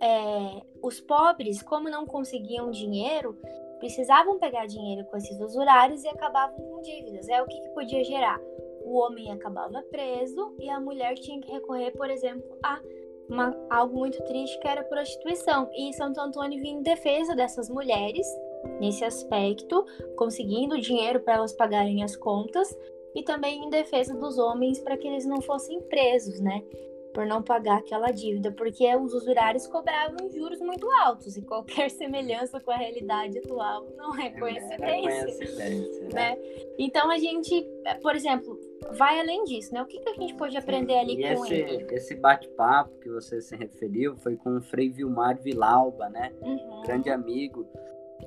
é, os pobres, como não conseguiam dinheiro, precisavam pegar dinheiro com esses usurários e acabavam com dívidas. É o que, que podia gerar? O homem acabava preso e a mulher tinha que recorrer, por exemplo, a uma, algo muito triste que era a prostituição. E Santo Antônio vinha em defesa dessas mulheres nesse aspecto, conseguindo dinheiro para elas pagarem as contas e também em defesa dos homens para que eles não fossem presos, né? Por não pagar aquela dívida, porque os usurários cobravam juros muito altos e qualquer semelhança com a realidade atual não é coincidência. É coincidência né? né? Então a gente, por exemplo, vai além disso, né? O que, que a gente pode aprender Sim. ali e com esse, ele? Esse bate-papo que você se referiu foi com o Frei Vilmar Vilauba, né? Uhum. Grande amigo.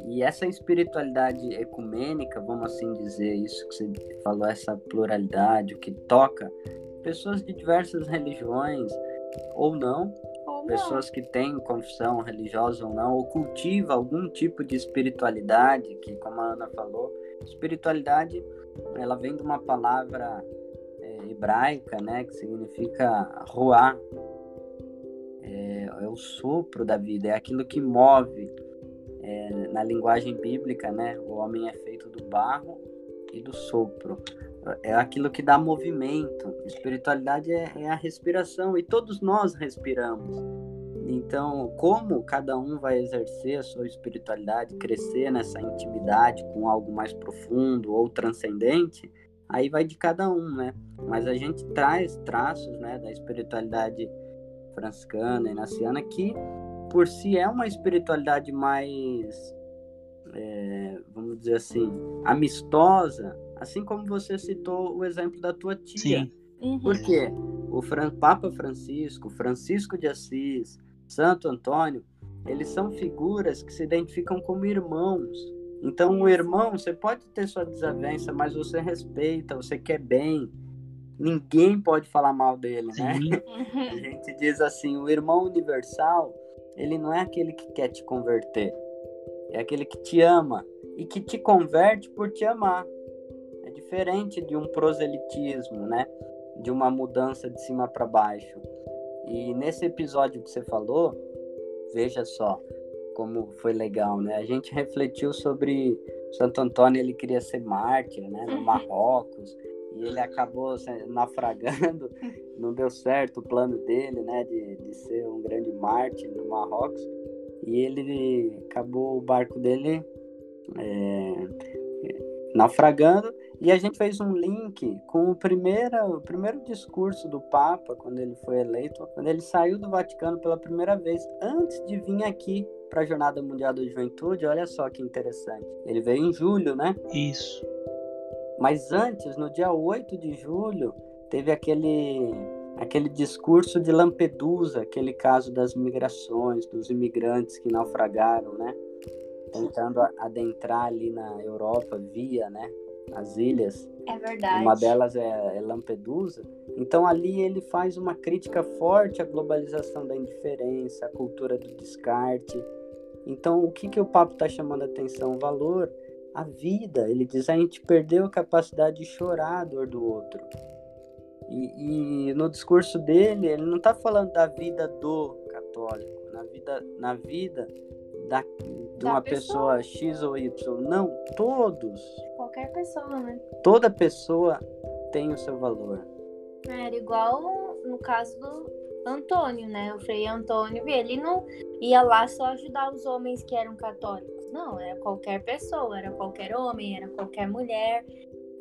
E essa espiritualidade ecumênica, vamos assim dizer, isso que você falou, essa pluralidade, o que toca pessoas de diversas religiões ou não, ou pessoas não. que têm confissão religiosa ou não, ou cultiva algum tipo de espiritualidade, que como a Ana falou, espiritualidade ela vem de uma palavra é, hebraica, né, que significa ruá. É, é, o sopro da vida, é aquilo que move. É, é, na linguagem bíblica, né? O homem é feito do barro e do sopro. É aquilo que dá movimento. Espiritualidade é, é a respiração e todos nós respiramos. Então, como cada um vai exercer a sua espiritualidade, crescer nessa intimidade com algo mais profundo ou transcendente, aí vai de cada um, né? Mas a gente traz traços, né, da espiritualidade franciscana e naciana que, por si, é uma espiritualidade mais, é, vamos dizer assim, amistosa, assim como você citou o exemplo da tua tia. Sim. Uhum. Por quê? O Fran Papa Francisco, Francisco de Assis, Santo Antônio, eles são figuras que se identificam como irmãos. Então, o irmão, você pode ter sua desavença, mas você respeita, você quer bem. Ninguém pode falar mal dele, né? A gente diz assim: o irmão universal, ele não é aquele que quer te converter, é aquele que te ama e que te converte por te amar. Diferente de um proselitismo, né? De uma mudança de cima para baixo. E nesse episódio que você falou, veja só como foi legal, né? A gente refletiu sobre Santo Antônio, ele queria ser mártir, né? No uhum. Marrocos, e ele acabou naufragando, não deu certo o plano dele, né? De, de ser um grande mártir no Marrocos, e ele acabou o barco dele é, naufragando, e a gente fez um link com o primeiro, o primeiro discurso do Papa, quando ele foi eleito, quando ele saiu do Vaticano pela primeira vez, antes de vir aqui para a Jornada Mundial da Juventude. Olha só que interessante. Ele veio em julho, né? Isso. Mas antes, no dia 8 de julho, teve aquele aquele discurso de Lampedusa, aquele caso das migrações, dos imigrantes que naufragaram, né? Tentando adentrar ali na Europa via, né? As ilhas. É verdade. Uma delas é, é Lampedusa. Então ali ele faz uma crítica forte à globalização da indiferença, à cultura do descarte. Então o que, que o papo está chamando a atenção? O valor, a vida. Ele diz a gente perdeu a capacidade de chorar a dor do outro. E, e no discurso dele, ele não está falando da vida do católico, na vida, na vida da, de uma pessoa. pessoa X ou Y. Não, todos. Qualquer pessoa, né? Toda pessoa tem o seu valor. Era igual no caso do Antônio, né? O Frei Antônio, ele não ia lá só ajudar os homens que eram católicos. Não, era qualquer pessoa, era qualquer homem, era qualquer mulher.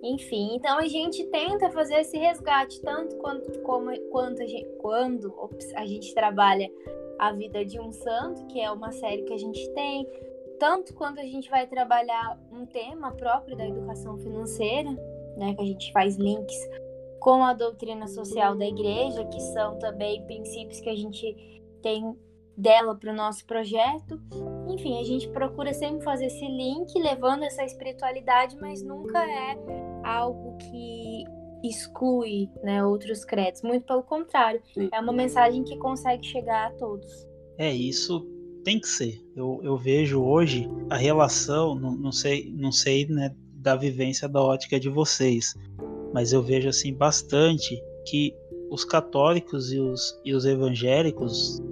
Enfim, então a gente tenta fazer esse resgate tanto quanto como quanto a gente, quando a gente trabalha a vida de um santo, que é uma série que a gente tem, tanto quando a gente vai trabalhar um tema próprio da educação financeira, né, que a gente faz links com a doutrina social da igreja, que são também princípios que a gente tem dela para o nosso projeto. Enfim, a gente procura sempre fazer esse link, levando essa espiritualidade, mas nunca é algo que exclui né, outros créditos. Muito pelo contrário, é uma mensagem que consegue chegar a todos. É, isso tem que ser. Eu, eu vejo hoje a relação, não, não sei, não sei né, da vivência da ótica de vocês, mas eu vejo assim bastante que os católicos e os, e os evangélicos,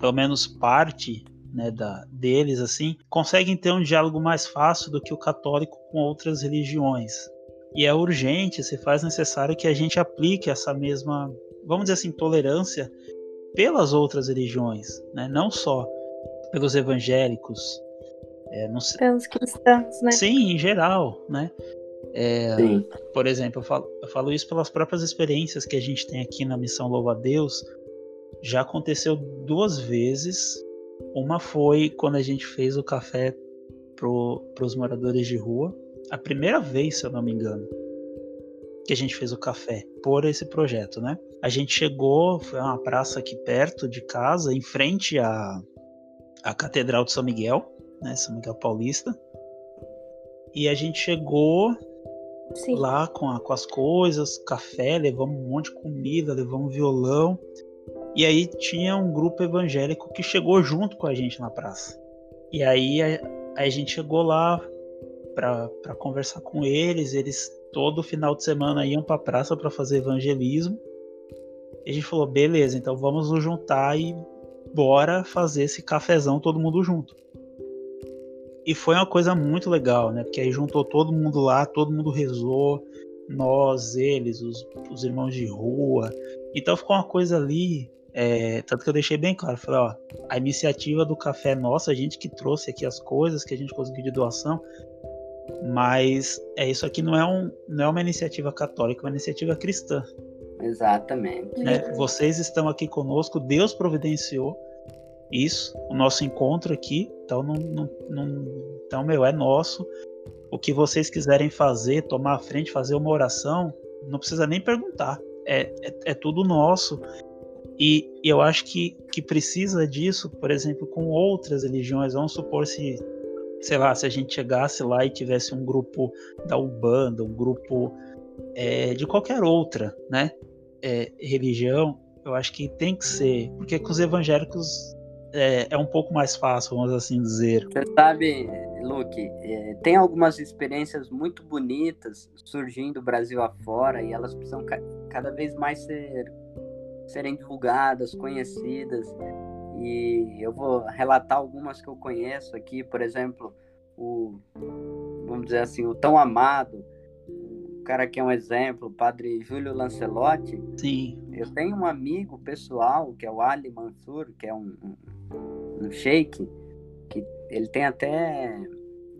pelo menos parte né, da, deles, assim, conseguem ter um diálogo mais fácil do que o católico com outras religiões. E é urgente, se faz necessário que a gente aplique essa mesma, vamos dizer assim, tolerância pelas outras religiões, né? não só pelos evangélicos. É, sei... Pelos cristãos, né? Sim, em geral, né? É, por exemplo, eu falo, eu falo, isso pelas próprias experiências que a gente tem aqui na Missão Louva a Deus. Já aconteceu duas vezes. Uma foi quando a gente fez o café para os moradores de rua a primeira vez, se eu não me engano, que a gente fez o café por esse projeto, né? A gente chegou, foi uma praça aqui perto de casa, em frente à, à Catedral de São Miguel, né? São Miguel Paulista. E a gente chegou Sim. lá com, a, com as coisas, café, levamos um monte de comida, levamos violão. E aí tinha um grupo evangélico que chegou junto com a gente na praça. E aí a, a gente chegou lá, para conversar com eles. Eles todo final de semana iam para a praça para fazer evangelismo. E a gente falou: beleza, então vamos nos juntar e bora fazer esse cafezão todo mundo junto. e foi uma coisa muito legal, né? Porque aí juntou todo mundo lá, todo mundo rezou, nós, eles, os, os irmãos de rua. Então ficou uma coisa ali. É, tanto que eu deixei bem claro, falei, ó, a iniciativa do café é nossa, a gente que trouxe aqui as coisas que a gente conseguiu de doação, mas é isso aqui não é, um, não é uma iniciativa católica, é uma iniciativa cristã. Exatamente. Né? Vocês estão aqui conosco, Deus providenciou isso, o nosso encontro aqui, então não, não, não então meu é nosso. O que vocês quiserem fazer, tomar a frente, fazer uma oração, não precisa nem perguntar. É, é, é tudo nosso. E, e eu acho que, que precisa disso, por exemplo, com outras religiões. Vamos supor se, sei lá, se a gente chegasse lá e tivesse um grupo da Ubanda, um grupo é, de qualquer outra, né? É, religião, eu acho que tem que ser, porque com os evangélicos é, é um pouco mais fácil, vamos assim dizer. Você sabe, Luke, é, tem algumas experiências muito bonitas surgindo Brasil afora e elas precisam ca cada vez mais ser, serem divulgadas, conhecidas. E eu vou relatar algumas que eu conheço aqui, por exemplo, o vamos dizer assim, o tão amado, cara que é um exemplo, o padre Júlio Lancelotti. Sim. Eu tenho um amigo pessoal, que é o Ali Mansur, que é um, um, um sheik, que ele tem até.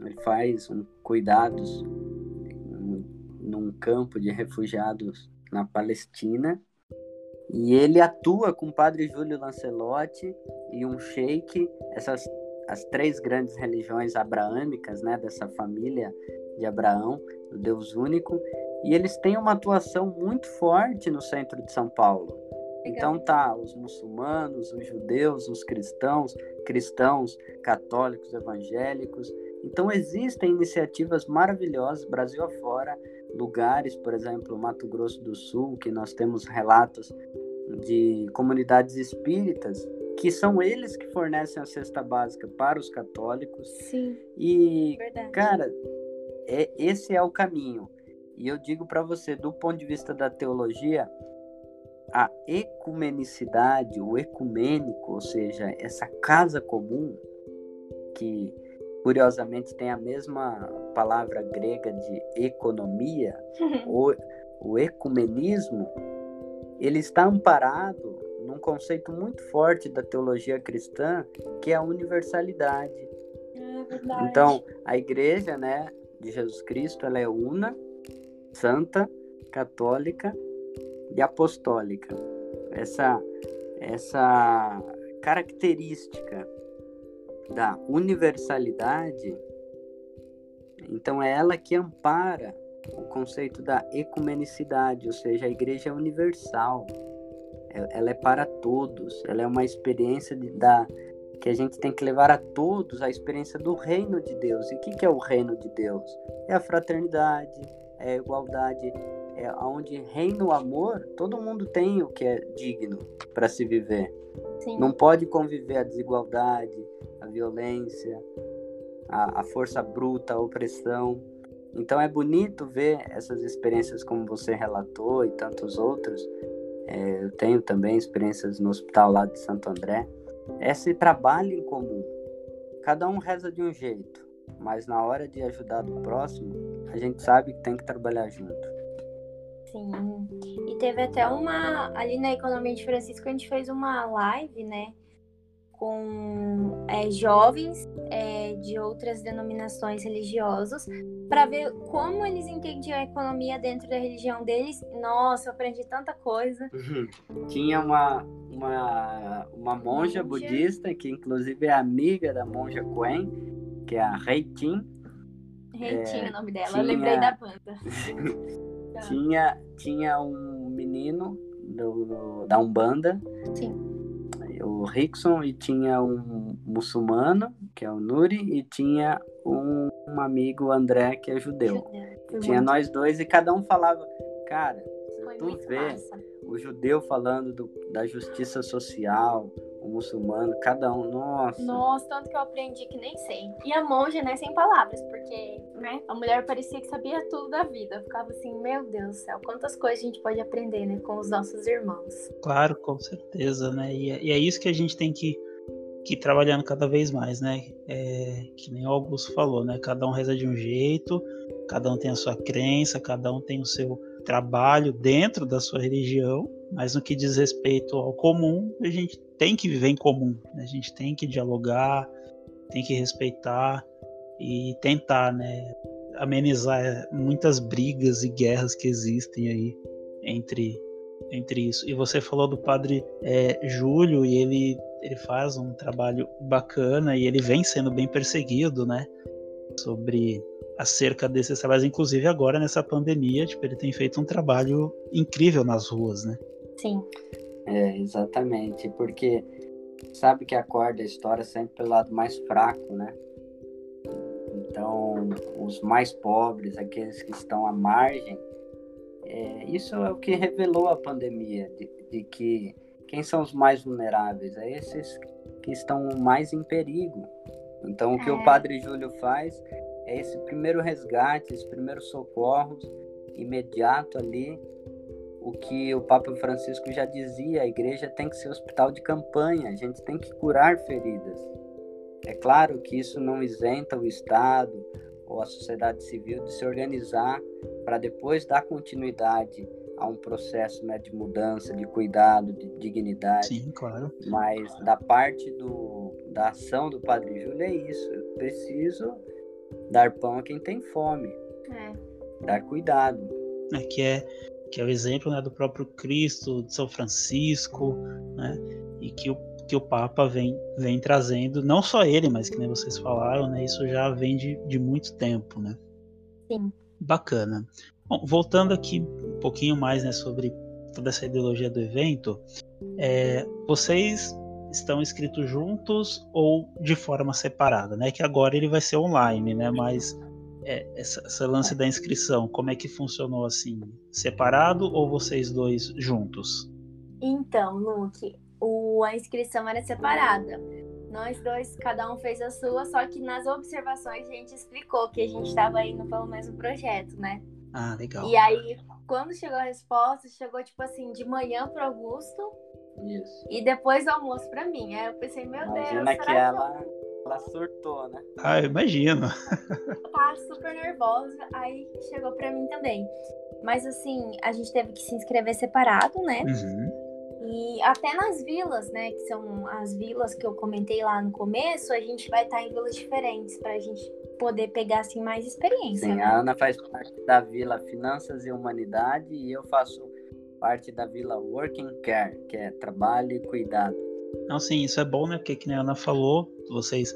Ele faz um, cuidados num, num campo de refugiados na Palestina. E ele atua com o padre Júlio Lancelotti e um sheik, essas as três grandes religiões abraâmicas, né, dessa família de Abraão, do Deus único, e eles têm uma atuação muito forte no centro de São Paulo. Então tá, os muçulmanos, os judeus, os cristãos, cristãos, católicos, evangélicos. Então existem iniciativas maravilhosas Brasil afora, lugares, por exemplo, Mato Grosso do Sul, que nós temos relatos de comunidades espíritas que são eles que fornecem a cesta básica para os católicos. Sim. E Verdade. cara, é esse é o caminho. E eu digo para você, do ponto de vista da teologia, a ecumenicidade, o ecumênico, ou seja, essa casa comum, que curiosamente tem a mesma palavra grega de economia, o, o ecumenismo, ele está amparado num conceito muito forte da teologia cristã, que é a universalidade. É. Então, a igreja, né, de Jesus Cristo, ela é una, santa, católica e apostólica. Essa, essa característica da universalidade, então é ela que ampara o conceito da ecumenicidade, ou seja, a igreja é universal, ela é para todos, ela é uma experiência de, da, que a gente tem que levar a todos a experiência do reino de Deus. E o que, que é o reino de Deus? É a fraternidade, é a igualdade, é onde reina o amor, todo mundo tem o que é digno para se viver. Sim. Não pode conviver a desigualdade, a violência, a, a força bruta, a opressão. Então é bonito ver essas experiências como você relatou e tantos outros. É, eu tenho também experiências no hospital lá de Santo André. Esse trabalho em comum. Cada um reza de um jeito, mas na hora de ajudar o próximo, a gente sabe que tem que trabalhar junto. Sim. E teve até uma. Ali na Economia de Francisco, a gente fez uma live, né? Com é, jovens é, de outras denominações religiosas, para ver como eles entendiam a economia dentro da religião deles. Nossa, eu aprendi tanta coisa. Tinha uma, uma, uma monja budista, que inclusive é amiga da monja Gwen, que é a Reitin. Reitinho o nome dela, tinha- eu lembrei da banda. tinha, tinha um menino do, do- da Umbanda, Sim. O Rickson, e tinha um muçulmano, que é o Nuri, e tinha um, um amigo, André, que é judeu. Tinha muito- nós dois e cada um falava, cara, Foi tu vê massa. o judeu falando do- da justiça social, o muçulmano, cada um, nossa. Nossa, tanto que eu aprendi que nem sei. E a monja, né, sem palavras, porque, né, a mulher parecia que sabia tudo da vida. Eu ficava assim, meu Deus do céu, quantas coisas a gente pode aprender, né, com os nossos irmãos. Claro, com certeza, né? E é, e é isso que a gente tem que, que trabalhando cada vez mais, né? É, que nem o Augusto falou, né? Cada um reza de um jeito, cada um tem a sua crença, cada um tem o seu trabalho dentro da sua religião, mas no que diz respeito ao comum, a gente tem que viver em comum, né? a gente tem que dialogar, tem que respeitar e tentar, né? Amenizar muitas brigas e guerras que existem aí entre entre isso. E você falou do padre é, Júlio e ele ele faz um trabalho bacana e ele vem sendo bem perseguido, né? Sobre acerca desses trabalhos, inclusive agora nessa pandemia, tipo, ele tem feito um trabalho incrível nas ruas, né? Sim. É, exatamente, porque sabe que acorda a história sempre pelo lado mais fraco, né? Então, os mais pobres, aqueles que estão à margem, é, isso é o que revelou a pandemia, de, de que quem são os mais vulneráveis? É esses que estão mais em perigo. Então, o que é. o Padre Júlio faz é esse primeiro resgate, esse primeiro socorro imediato ali. O que o Papa Francisco já dizia, a igreja tem que ser hospital de campanha, a gente tem que curar feridas. É claro que isso não isenta o Estado ou a sociedade civil de se organizar para depois dar continuidade a um processo né, de mudança, de cuidado, de dignidade. Sim, claro. Mas da parte do, da ação do Padre Júlio é isso. Eu preciso dar pão a quem tem fome. É. Dar cuidado. É, que, é, que é o exemplo né, do próprio Cristo, de São Francisco, né? E que o, que o Papa vem, vem trazendo, não só ele, mas que nem vocês falaram, né? Isso já vem de, de muito tempo, né? Sim. Bacana. Bom, voltando aqui um pouquinho mais né, sobre toda essa ideologia do evento, é, vocês estão inscritos juntos ou de forma separada, né? Que agora ele vai ser online, né? Mas é, essa, essa, lance da inscrição, como é que funcionou assim? Separado ou vocês dois juntos? Então, Luke, o, a inscrição era separada. Nós dois, cada um fez a sua, só que nas observações a gente explicou que a gente estava indo pelo mesmo projeto, né? Ah, legal. E aí, quando chegou a resposta, chegou tipo assim, de manhã pro Augusto. Isso. E depois do almoço pra mim. Aí eu pensei, meu Imagina Deus. que ela, ela surtou, né? Ah, eu imagino. Tá super nervosa. Aí chegou pra mim também. Mas assim, a gente teve que se inscrever separado, né? Uhum. E até nas vilas, né? Que são as vilas que eu comentei lá no começo, a gente vai estar em vilas diferentes pra gente poder pegar assim mais experiência. Sim, né? a Ana faz parte da Vila Finanças e Humanidade e eu faço parte da Vila Working Care, que é trabalho e cuidado. Não, sim, isso é bom, né? Porque, que a Ana falou, vocês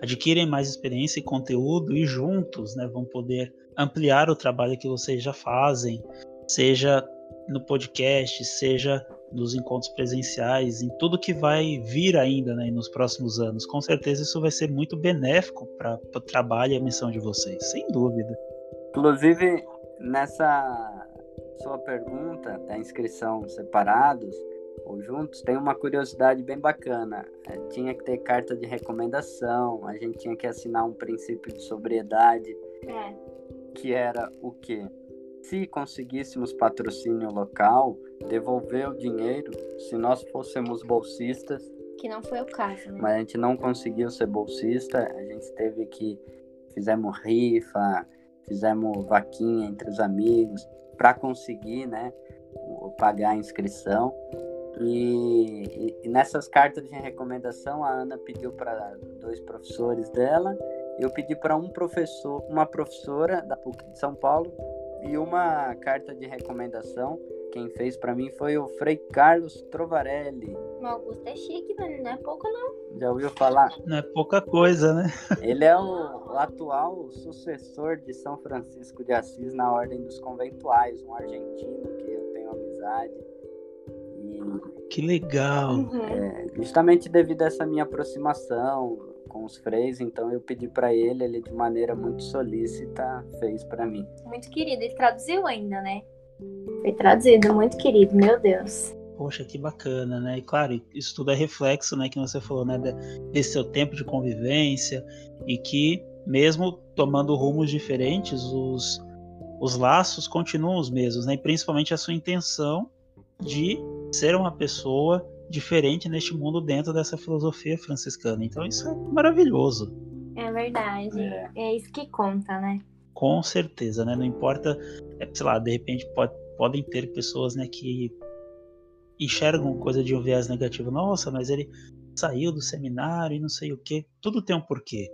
adquirem mais experiência e conteúdo e juntos, né, vão poder ampliar o trabalho que vocês já fazem, seja no podcast, seja nos encontros presenciais, em tudo que vai vir ainda né, nos próximos anos. Com certeza isso vai ser muito benéfico para o trabalho e a missão de vocês, sem dúvida. Inclusive, nessa sua pergunta da inscrição separados ou juntos, tem uma curiosidade bem bacana. É, tinha que ter carta de recomendação, a gente tinha que assinar um princípio de sobriedade, é. que era o quê? se conseguíssemos patrocínio local, devolver o dinheiro se nós fôssemos bolsistas. Que não foi o caso, né? Mas a gente não conseguiu ser bolsista, a gente teve que. Fizemos rifa, fizemos vaquinha entre os amigos para conseguir, né? Pagar a inscrição. E, e, nessas cartas de recomendação, a Ana pediu para dois professores dela, eu pedi para um professor, uma professora da PUC de São Paulo e uma carta de recomendação, quem fez para mim foi o Frei Carlos Trovarelli. O Augusto é chique, mas não é pouco não. Já ouviu falar? Não é pouca coisa, né? Ele é o, o atual sucessor de São Francisco de Assis na Ordem dos Conventuais, um argentino que eu tenho amizade. Que legal! Uhum. É, justamente devido a essa minha aproximação, com os freis, então eu pedi para ele, ele de maneira muito solícita fez para mim. Muito querido, ele traduziu ainda, né? Foi traduzido, muito querido, meu Deus. Poxa, que bacana, né? E claro, isso tudo é reflexo, né, que você falou, né, desse seu tempo de convivência e que mesmo tomando rumos diferentes, os os laços continuam os mesmos, né? E principalmente a sua intenção de ser uma pessoa diferente neste mundo dentro dessa filosofia franciscana. Então isso é maravilhoso. É verdade. É, é isso que conta, né? Com certeza, né? Não importa, é, sei lá, de repente pode, podem ter pessoas, né, que enxergam coisa de um viés negativo. Nossa, mas ele saiu do seminário e não sei o que. Tudo tem um porquê.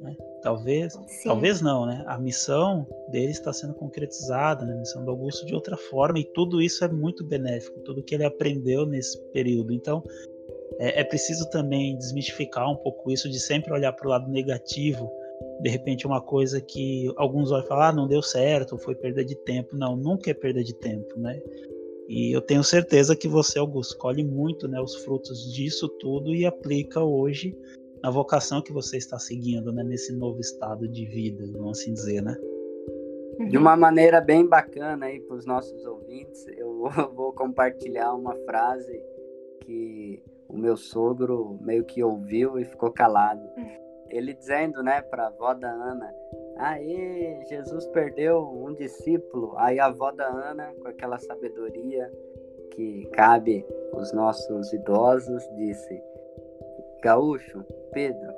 Né? Talvez, Sim. talvez não, né? A missão dele está sendo concretizada, né? a missão do Augusto de outra forma, e tudo isso é muito benéfico, tudo que ele aprendeu nesse período. Então, é, é preciso também desmistificar um pouco isso de sempre olhar para o lado negativo. De repente, uma coisa que alguns olham e falar, ah, não deu certo, foi perda de tempo. Não, nunca é perda de tempo, né? E eu tenho certeza que você, Augusto, colhe muito né, os frutos disso tudo e aplica hoje na vocação que você está seguindo, né, nesse novo estado de vida, vamos assim dizer, né? De uma maneira bem bacana aí para os nossos ouvintes, eu vou compartilhar uma frase que o meu sogro meio que ouviu e ficou calado. Ele dizendo, né, para a avó da Ana, aí Jesus perdeu um discípulo. Aí a avó da Ana, com aquela sabedoria que cabe os nossos idosos, disse: Gaúcho, Pedro,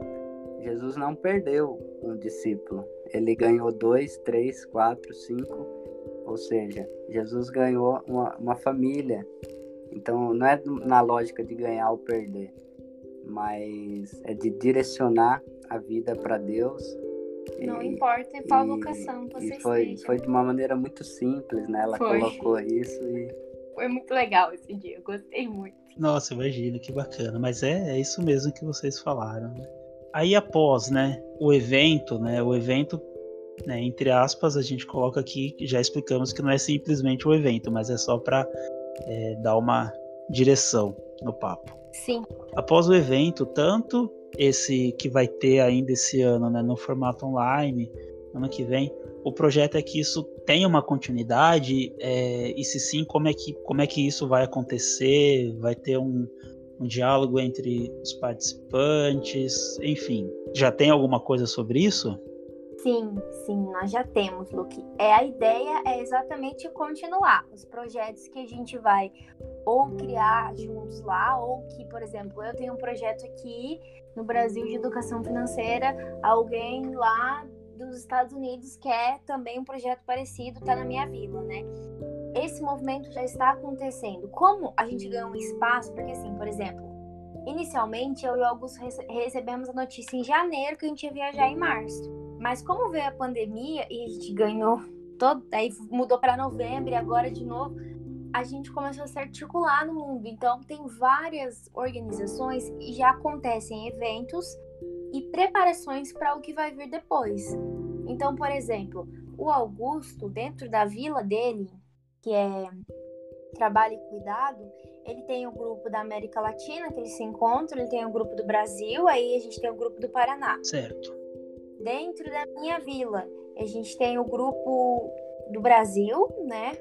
Jesus não perdeu um discípulo. Ele ganhou dois, três, quatro, cinco. Ou seja, Jesus ganhou uma, uma família. Então não é na lógica de ganhar ou perder, mas é de direcionar a vida para Deus. Não e, importa em qual e, vocação você e foi, esteja. Foi de uma maneira muito simples, né? Ela foi. colocou isso e. Foi muito legal esse dia, eu gostei muito. Nossa, imagina, que bacana. Mas é, é isso mesmo que vocês falaram. Né? Aí após, né, o evento, né, o evento, né, entre aspas, a gente coloca aqui, já explicamos que não é simplesmente o evento, mas é só para é, dar uma direção no papo. Sim. Após o evento, tanto esse que vai ter ainda esse ano, né, no formato online, ano que vem, o projeto é que isso tenha uma continuidade é, e se sim, como é que como é que isso vai acontecer? Vai ter um, um diálogo entre os participantes, enfim, já tem alguma coisa sobre isso? Sim, sim, nós já temos, Luke. É, a ideia é exatamente continuar os projetos que a gente vai ou criar juntos lá, ou que, por exemplo, eu tenho um projeto aqui no Brasil de educação financeira, alguém lá dos Estados Unidos quer também um projeto parecido, tá na minha vila, né? Esse movimento já está acontecendo. Como a gente ganhou um espaço, porque assim, por exemplo, inicialmente eu e Augusto recebemos a notícia em janeiro que a gente ia viajar em março. Mas como veio a pandemia e a gente ganhou todo, aí mudou para novembro e agora de novo, a gente começou a se articular no mundo. Então tem várias organizações e já acontecem eventos e preparações para o que vai vir depois. Então, por exemplo, o Augusto, dentro da vila dele, que é Trabalho e Cuidado, ele tem o grupo da América Latina, que ele se encontra, ele tem o grupo do Brasil, aí a gente tem o grupo do Paraná. Certo. Dentro da minha vila, a gente tem o grupo do Brasil, né?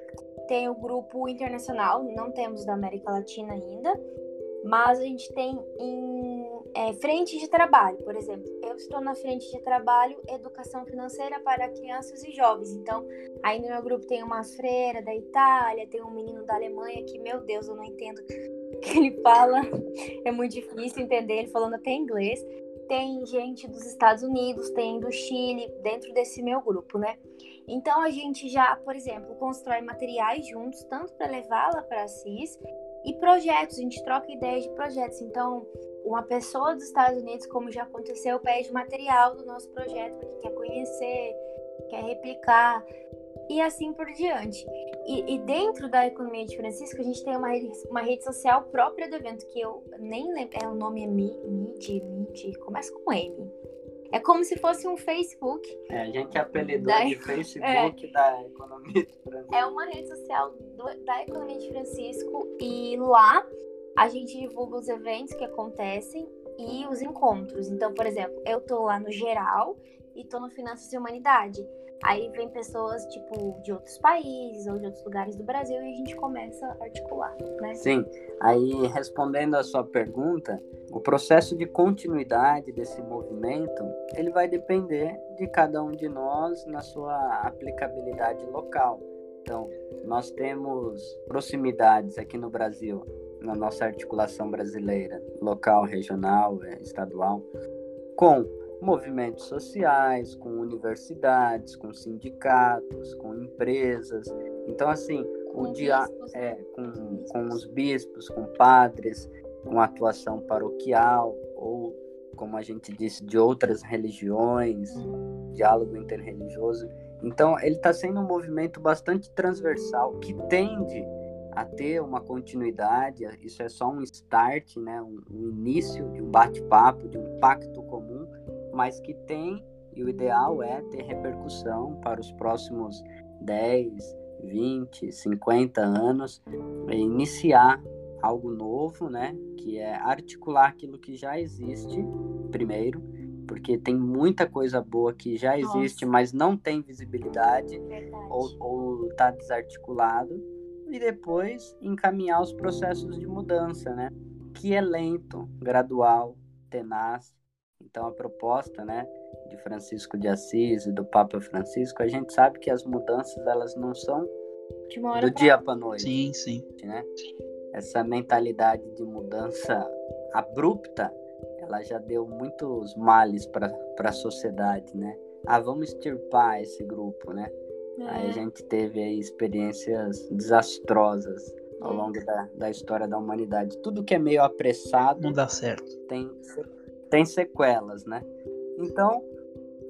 Tem o grupo internacional, não temos da América Latina ainda, mas a gente tem em é, frente de trabalho, por exemplo. Eu estou na frente de trabalho Educação Financeira para Crianças e Jovens. Então, aí no meu grupo tem uma freira da Itália, tem um menino da Alemanha que, meu Deus, eu não entendo o que ele fala. É muito difícil entender ele falando até inglês. Tem gente dos Estados Unidos, tem do Chile, dentro desse meu grupo, né? Então a gente já, por exemplo, constrói materiais juntos, tanto para levá-la para a CIS e projetos, a gente troca ideias de projetos. Então, uma pessoa dos Estados Unidos, como já aconteceu, pede material do nosso projeto porque quer conhecer, quer replicar e assim por diante. E, e, dentro da economia de Francisco, a gente tem uma rede, uma rede social própria do evento, que eu nem lembro, é, o nome é Mid, Mid, começa com M. É como se fosse um Facebook. É, a gente apelidou da, de Facebook é, da Economia de Francisco. É uma rede social do, da Economia de Francisco e lá a gente divulga os eventos que acontecem e os encontros. Então, por exemplo, eu tô lá no geral e tô no Finanças e Humanidade. Aí vem pessoas, tipo, de outros países ou de outros lugares do Brasil e a gente começa a articular, né? Sim. Aí, respondendo a sua pergunta, o processo de continuidade desse movimento, ele vai depender de cada um de nós na sua aplicabilidade local. Então, nós temos proximidades aqui no Brasil na nossa articulação brasileira, local, regional, é, estadual, com movimentos sociais, com universidades, com sindicatos, com empresas. Então, assim, com o dia é, com, com os bispos, com padres, com atuação paroquial, ou, como a gente disse, de outras religiões, diálogo interreligioso. Então, ele está sendo um movimento bastante transversal que tende a ter uma continuidade. Isso é só um start, né? um, um início de um bate-papo, de um pacto comum, mas que tem, e o ideal é ter repercussão para os próximos 10, 20, 50 anos, iniciar algo novo, né? Que é articular aquilo que já existe, primeiro, porque tem muita coisa boa que já existe, Nossa. mas não tem visibilidade ou está desarticulado, e depois encaminhar os processos de mudança, né? Que é lento, gradual, tenaz. Então a proposta, né, de Francisco de Assis e do Papa Francisco, a gente sabe que as mudanças elas não são do dia para noite. Sim, sim. Né? Essa mentalidade de mudança abrupta, ela já deu muitos males para a sociedade, né? Ah, vamos extirpar esse grupo, né? É. Aí a gente teve aí experiências desastrosas ao é. longo da, da história da humanidade. Tudo que é meio apressado não dá certo. Tem, tem sequelas, né? Então,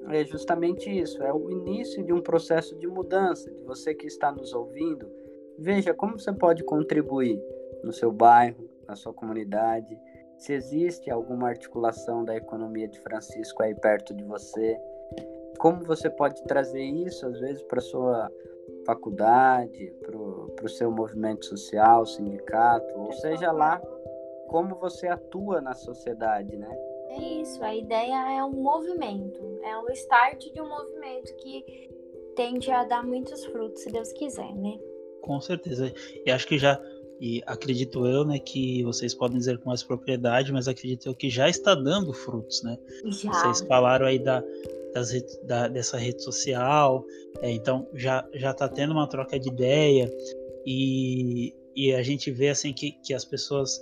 é justamente isso, é o início de um processo de mudança, de você que está nos ouvindo, veja como você pode contribuir no seu bairro, na sua comunidade, se existe alguma articulação da economia de Francisco aí perto de você, como você pode trazer isso, às vezes, para sua faculdade, para o seu movimento social, sindicato, ou seja lá como você atua na sociedade, né? É isso, a ideia é um movimento, é o start de um movimento que tende a dar muitos frutos, se Deus quiser, né? Com certeza. E acho que já, e acredito eu, né, que vocês podem dizer com mais propriedade, mas acredito eu que já está dando frutos, né? Já. Vocês falaram aí da, das, da, dessa rede social, é, então já já está tendo uma troca de ideia e, e a gente vê assim que, que as pessoas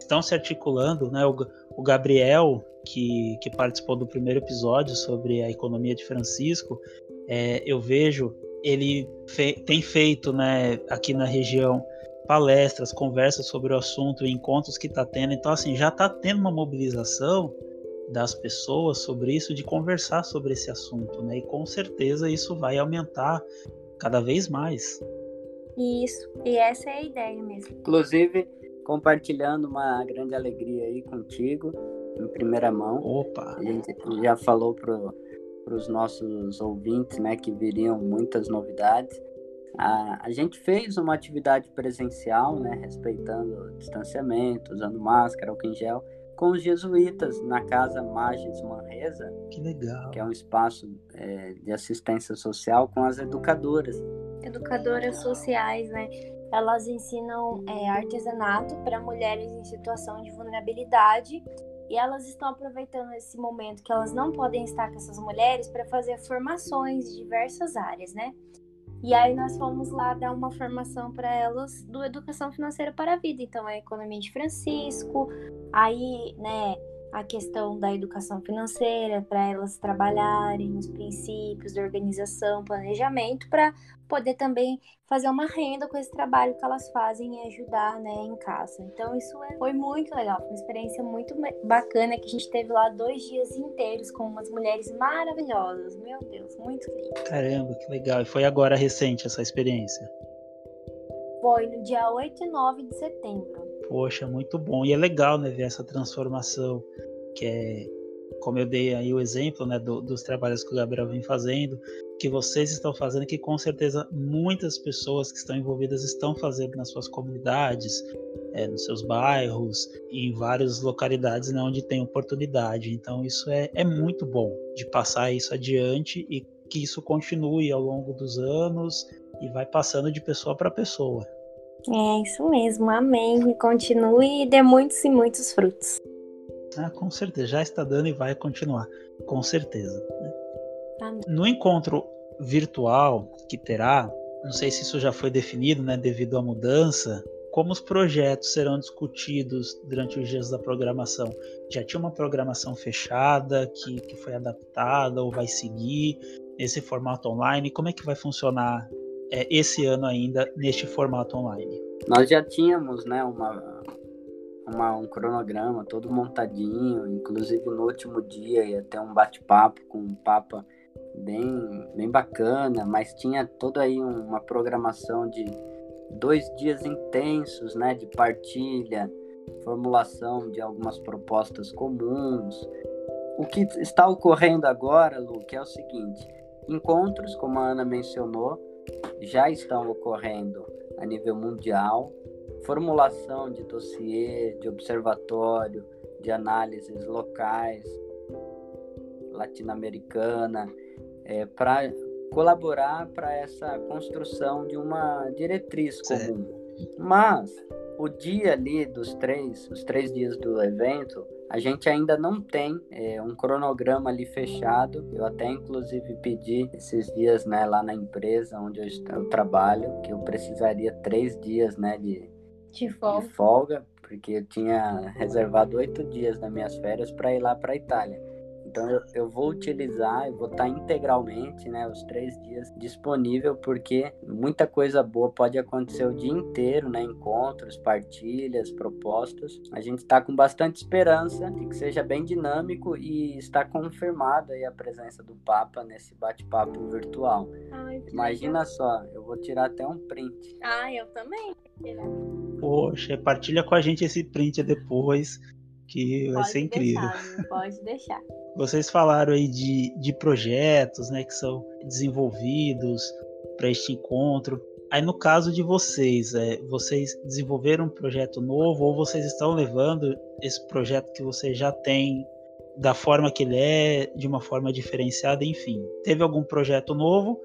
estão se articulando, né? O, o Gabriel, que, que participou do primeiro episódio sobre a economia de Francisco, é, eu vejo ele fe tem feito, né, aqui na região palestras, conversas sobre o assunto, encontros que está tendo. Então, assim, já está tendo uma mobilização das pessoas sobre isso, de conversar sobre esse assunto, né? E com certeza isso vai aumentar cada vez mais. Isso, e essa é a ideia mesmo. Inclusive, compartilhando uma grande alegria aí contigo, em primeira mão. Opa! A gente já falou para os nossos ouvintes, né, que viriam muitas novidades. A, a gente fez uma atividade presencial, né, respeitando o distanciamento, usando máscara, álcool em gel, com os jesuítas na Casa Magis Manresa. Que legal! Que é um espaço é, de assistência social com as educadoras. Educadoras sociais, né? elas ensinam é, artesanato para mulheres em situação de vulnerabilidade e elas estão aproveitando esse momento que elas não podem estar com essas mulheres para fazer formações de diversas áreas, né? E aí nós fomos lá dar uma formação para elas do Educação Financeira para a Vida, então a economia de Francisco, aí, né, a questão da educação financeira, para elas trabalharem os princípios de organização, planejamento, para poder também fazer uma renda com esse trabalho que elas fazem e ajudar né, em casa. Então, isso é, foi muito legal, foi uma experiência muito bacana que a gente teve lá dois dias inteiros com umas mulheres maravilhosas. Meu Deus, muito lindo. Caramba, que legal. E foi agora recente essa experiência? Foi no dia 8 e 9 de setembro. Poxa, muito bom. E é legal, né, ver essa transformação que é, como eu dei aí o exemplo, né, do, dos trabalhos que o Gabriel vem fazendo, que vocês estão fazendo, que com certeza muitas pessoas que estão envolvidas estão fazendo nas suas comunidades, é, nos seus bairros, em várias localidades né, onde tem oportunidade. Então isso é, é muito bom de passar isso adiante e que isso continue ao longo dos anos e vai passando de pessoa para pessoa. É isso mesmo, amém. E continue e dê muitos e muitos frutos. Ah, com certeza, já está dando e vai continuar, com certeza. Né? No encontro virtual que terá, não sei se isso já foi definido, né, devido à mudança como os projetos serão discutidos durante os dias da programação? Já tinha uma programação fechada que, que foi adaptada ou vai seguir nesse formato online? Como é que vai funcionar é, esse ano ainda neste formato online? Nós já tínhamos né, uma, uma, um cronograma todo montadinho, inclusive no último dia ia ter um bate-papo com um Papa bem, bem bacana, mas tinha toda aí uma programação de dois dias intensos, né, de partilha, formulação de algumas propostas comuns. O que está ocorrendo agora, Lu, que é o seguinte: encontros, como a Ana mencionou, já estão ocorrendo a nível mundial, formulação de dossiê, de observatório, de análises locais, latino-americana, é, para colaborar para essa construção de uma diretriz comum. Mas o dia ali dos três, os três dias do evento, a gente ainda não tem é, um cronograma ali fechado. Eu até inclusive pedi esses dias, né, lá na empresa onde eu, eu trabalho, que eu precisaria três dias, né, de, de folga. de folga, porque eu tinha reservado oito dias das minhas férias para ir lá para a Itália. Então eu, eu vou utilizar, eu vou estar integralmente, né, os três dias disponível, porque muita coisa boa pode acontecer o dia inteiro, né, encontros, partilhas, propostas. A gente está com bastante esperança de que seja bem dinâmico e está confirmada a presença do Papa nesse bate-papo virtual. Ai, Imagina só, eu vou tirar até um print. Ah, eu também. Poxa, partilha com a gente esse print depois que vai pode ser incrível. Deixar, pode deixar. Vocês falaram aí de, de projetos, né, que são desenvolvidos para este encontro. Aí no caso de vocês, é, vocês desenvolveram um projeto novo ou vocês estão levando esse projeto que vocês já têm da forma que ele é, de uma forma diferenciada, enfim. Teve algum projeto novo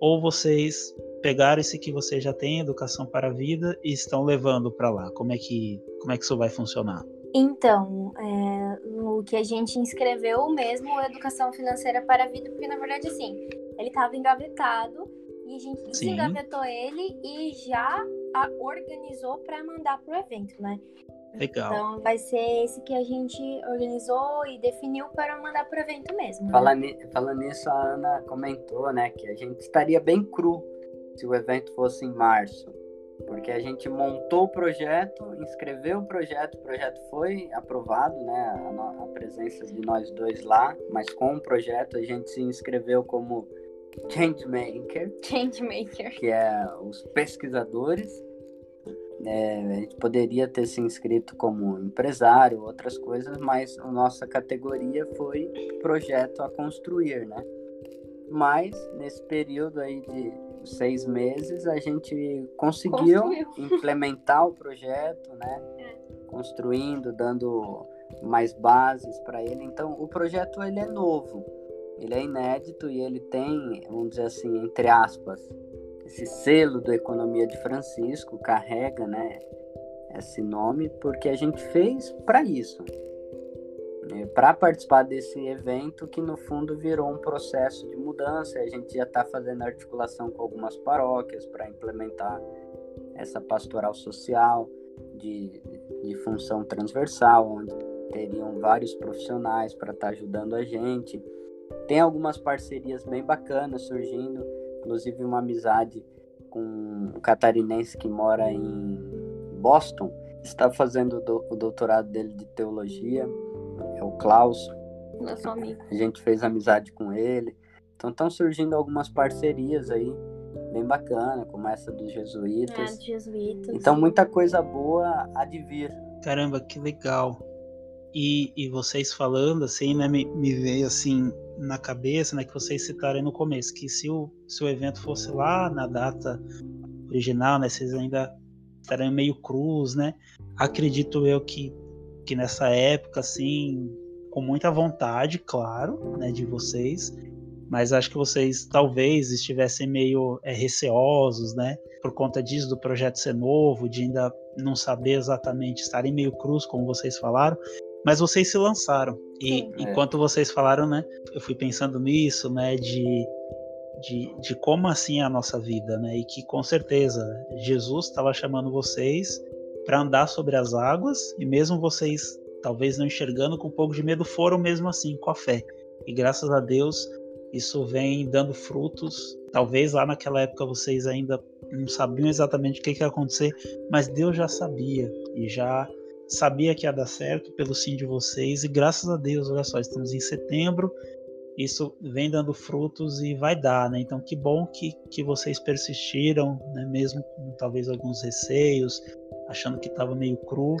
ou vocês pegaram esse que vocês já têm, Educação para a Vida, e estão levando para lá? Como é que como é que isso vai funcionar? Então, é, o que a gente inscreveu mesmo Educação Financeira para a Vida, porque na verdade, assim, ele estava engavetado e a gente desengavetou ele e já a organizou para mandar para o evento, né? Legal. Então, vai ser esse que a gente organizou e definiu para mandar para o evento mesmo. Né? Falando, falando nisso, a Ana comentou, né, que a gente estaria bem cru se o evento fosse em março porque a gente montou o projeto, inscreveu o projeto, o projeto foi aprovado, né, a, a, presença de nós dois lá, mas com o projeto a gente se inscreveu como Changemaker, Changemaker. que é os pesquisadores. É, a gente poderia ter se inscrito como empresário, outras coisas, mas a nossa categoria foi projeto a construir, né? Mas nesse período aí de seis meses, a gente conseguiu Construiu. implementar o projeto, né? É. Construindo, dando mais bases para ele. Então, o projeto ele é novo, ele é inédito e ele tem, vamos dizer assim, entre aspas, esse selo do Economia de Francisco carrega, né? Esse nome porque a gente fez para isso é, para participar desse evento que no fundo virou um processo de mudança. A gente já está fazendo articulação com algumas paróquias para implementar essa pastoral social de, de função transversal, onde teriam vários profissionais para estar tá ajudando a gente. Tem algumas parcerias bem bacanas surgindo, inclusive uma amizade com um catarinense que mora em Boston, está fazendo o doutorado dele de teologia o Klaus. Nosso amigo. A gente fez amizade com ele. Então estão surgindo algumas parcerias aí, bem bacana, como essa dos jesuítas. É, dos jesuítas. Então muita coisa boa há de vir. Caramba, que legal. E, e vocês falando assim, né, me, me veio assim na cabeça, né, que vocês citaram no começo, que se o, se o evento fosse lá na data original, né, vocês ainda estariam meio cruz, né? Acredito eu que que nessa época, assim, com muita vontade, claro, né, de vocês, mas acho que vocês talvez estivessem meio é, receosos, né, por conta disso, do projeto ser novo, de ainda não saber exatamente, estarem meio cruz, como vocês falaram, mas vocês se lançaram. E Sim, é. enquanto vocês falaram, né, eu fui pensando nisso, né, de de, de como assim é a nossa vida, né? E que com certeza Jesus estava chamando vocês para andar sobre as águas e mesmo vocês talvez não enxergando com um pouco de medo foram mesmo assim com a fé. E graças a Deus isso vem dando frutos. Talvez lá naquela época vocês ainda não sabiam exatamente o que, que ia acontecer, mas Deus já sabia e já sabia que ia dar certo pelo sim de vocês. E graças a Deus, olha só, estamos em setembro isso vem dando frutos e vai dar, né? Então que bom que, que vocês persistiram, né? Mesmo com talvez alguns receios, achando que estava meio cru,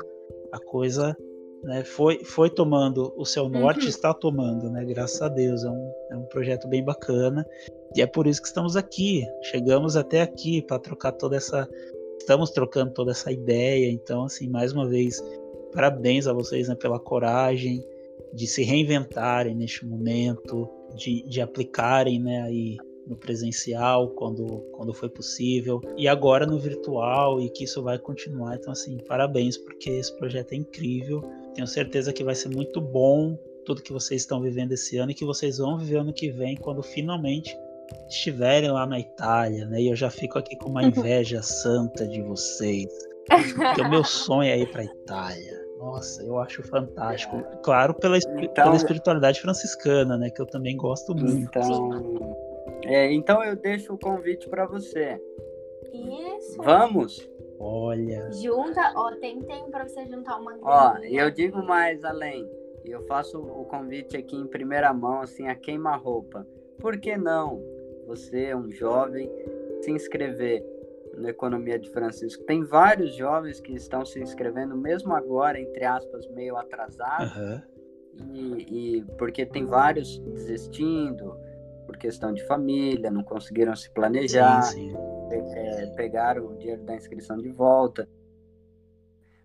a coisa né, foi, foi tomando o seu norte, uhum. está tomando, né? Graças a Deus, é um, é um projeto bem bacana e é por isso que estamos aqui. Chegamos até aqui para trocar toda essa, estamos trocando toda essa ideia. Então, assim, mais uma vez, parabéns a vocês né, pela coragem de se reinventarem neste momento, de, de aplicarem né, aí no presencial quando, quando foi possível e agora no virtual e que isso vai continuar. Então, assim, parabéns porque esse projeto é incrível. Tenho certeza que vai ser muito bom tudo que vocês estão vivendo esse ano e que vocês vão viver ano que vem quando finalmente estiverem lá na Itália, né? E eu já fico aqui com uma inveja santa de vocês. Porque o meu sonho é ir para Itália. Nossa, eu acho fantástico. Claro, pela, então, pela espiritualidade franciscana, né? Que eu também gosto muito. Então, é, então eu deixo o convite para você. Isso. Vamos? Olha. Junta, ó, tem tempo para você juntar uma Ó, eu digo mais além. Eu faço o convite aqui em primeira mão, assim, a queima-roupa. Por que não você, um jovem, se inscrever no Economia de Francisco. Tem vários jovens que estão se inscrevendo, mesmo agora, entre aspas, meio atrasados, uhum. e, e, porque tem vários desistindo por questão de família, não conseguiram se planejar, sim, sim. É, pegaram o dinheiro da inscrição de volta.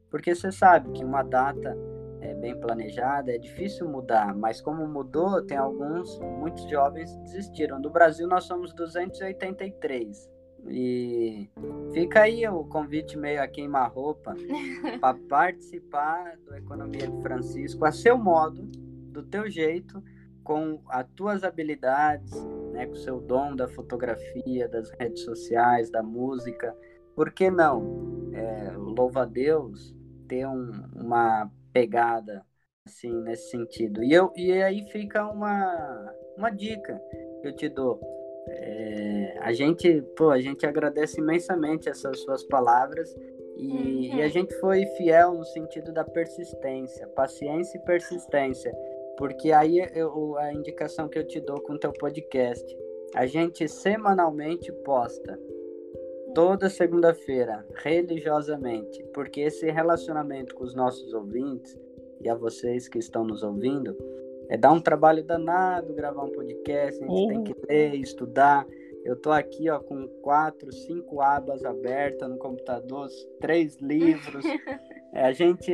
Porque você sabe que uma data é, bem planejada é difícil mudar, mas como mudou, tem alguns, muitos jovens desistiram. Do Brasil nós somos 283. E fica aí o convite meio a queima-roupa para participar do Economia de Francisco a seu modo, do teu jeito, com as tuas habilidades, né, com o seu dom da fotografia, das redes sociais, da música. Por que não? É, louva a Deus ter um, uma pegada assim nesse sentido. E, eu, e aí fica uma, uma dica que eu te dou é, a gente, pô, a gente agradece imensamente essas suas palavras e, uhum. e, a gente foi fiel no sentido da persistência, paciência e persistência, porque aí eu, a indicação que eu te dou com o teu podcast, a gente semanalmente posta toda segunda-feira, religiosamente, porque esse relacionamento com os nossos ouvintes e a vocês que estão nos ouvindo é dar um trabalho danado gravar um podcast, a gente uhum. tem que ler, estudar. Eu tô aqui ó, com quatro, cinco abas abertas no computador, três livros. é, a gente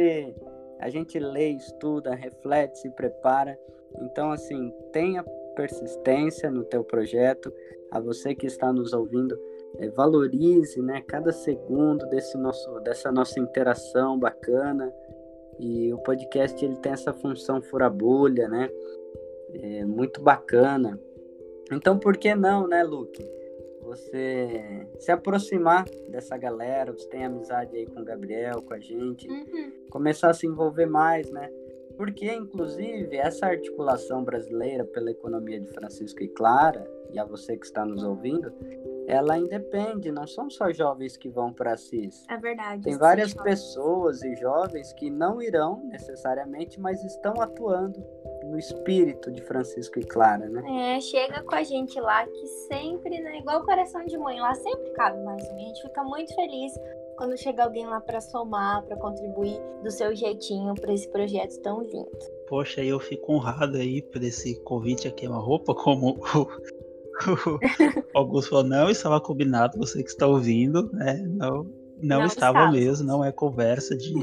a gente lê, estuda, reflete, se prepara. Então assim, tenha persistência no teu projeto. A você que está nos ouvindo, é, valorize, né, cada segundo desse nosso dessa nossa interação bacana. E o podcast ele tem essa função fura-bolha, né? É muito bacana. Então, por que não, né, Luke? Você se aproximar dessa galera, você tem amizade aí com o Gabriel, com a gente, uhum. começar a se envolver mais, né? Porque, inclusive, essa articulação brasileira pela economia de Francisco e Clara, e a você que está nos ouvindo, ela independe, não são só jovens que vão para Assis. É verdade. Tem várias pessoas e jovens que não irão necessariamente, mas estão atuando no espírito de Francisco e Clara, né? É, chega com a gente lá que sempre, né, igual o coração de mãe, lá sempre cabe mais um. A gente fica muito feliz quando chega alguém lá para somar, para contribuir do seu jeitinho para esse projeto tão lindo. Poxa, eu fico honrado aí por esse convite a queima-roupa, como o Augusto falou, não estava combinado, você que está ouvindo, né? Não, não, não estava, estava mesmo, não é conversa de,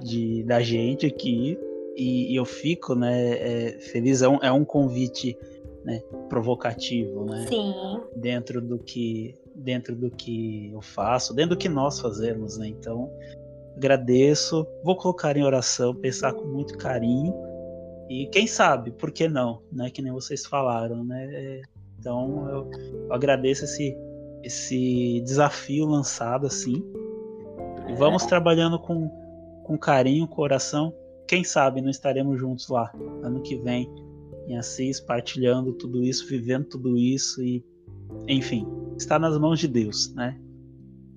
de da gente aqui. E, e eu fico, né, é, feliz, é um, é um convite né, provocativo, né? Sim. Dentro do que dentro do que eu faço, dentro do que nós fazemos, né? Então, agradeço, vou colocar em oração, pensar com muito carinho e quem sabe, por que não, né? Que nem vocês falaram, né? É, Então eu, eu agradeço esse, esse desafio lançado assim. E vamos é. trabalhando com, com carinho, coração. Quem sabe não estaremos juntos lá ano que vem em Assis, partilhando tudo isso, vivendo tudo isso e, enfim, está nas mãos de Deus, né?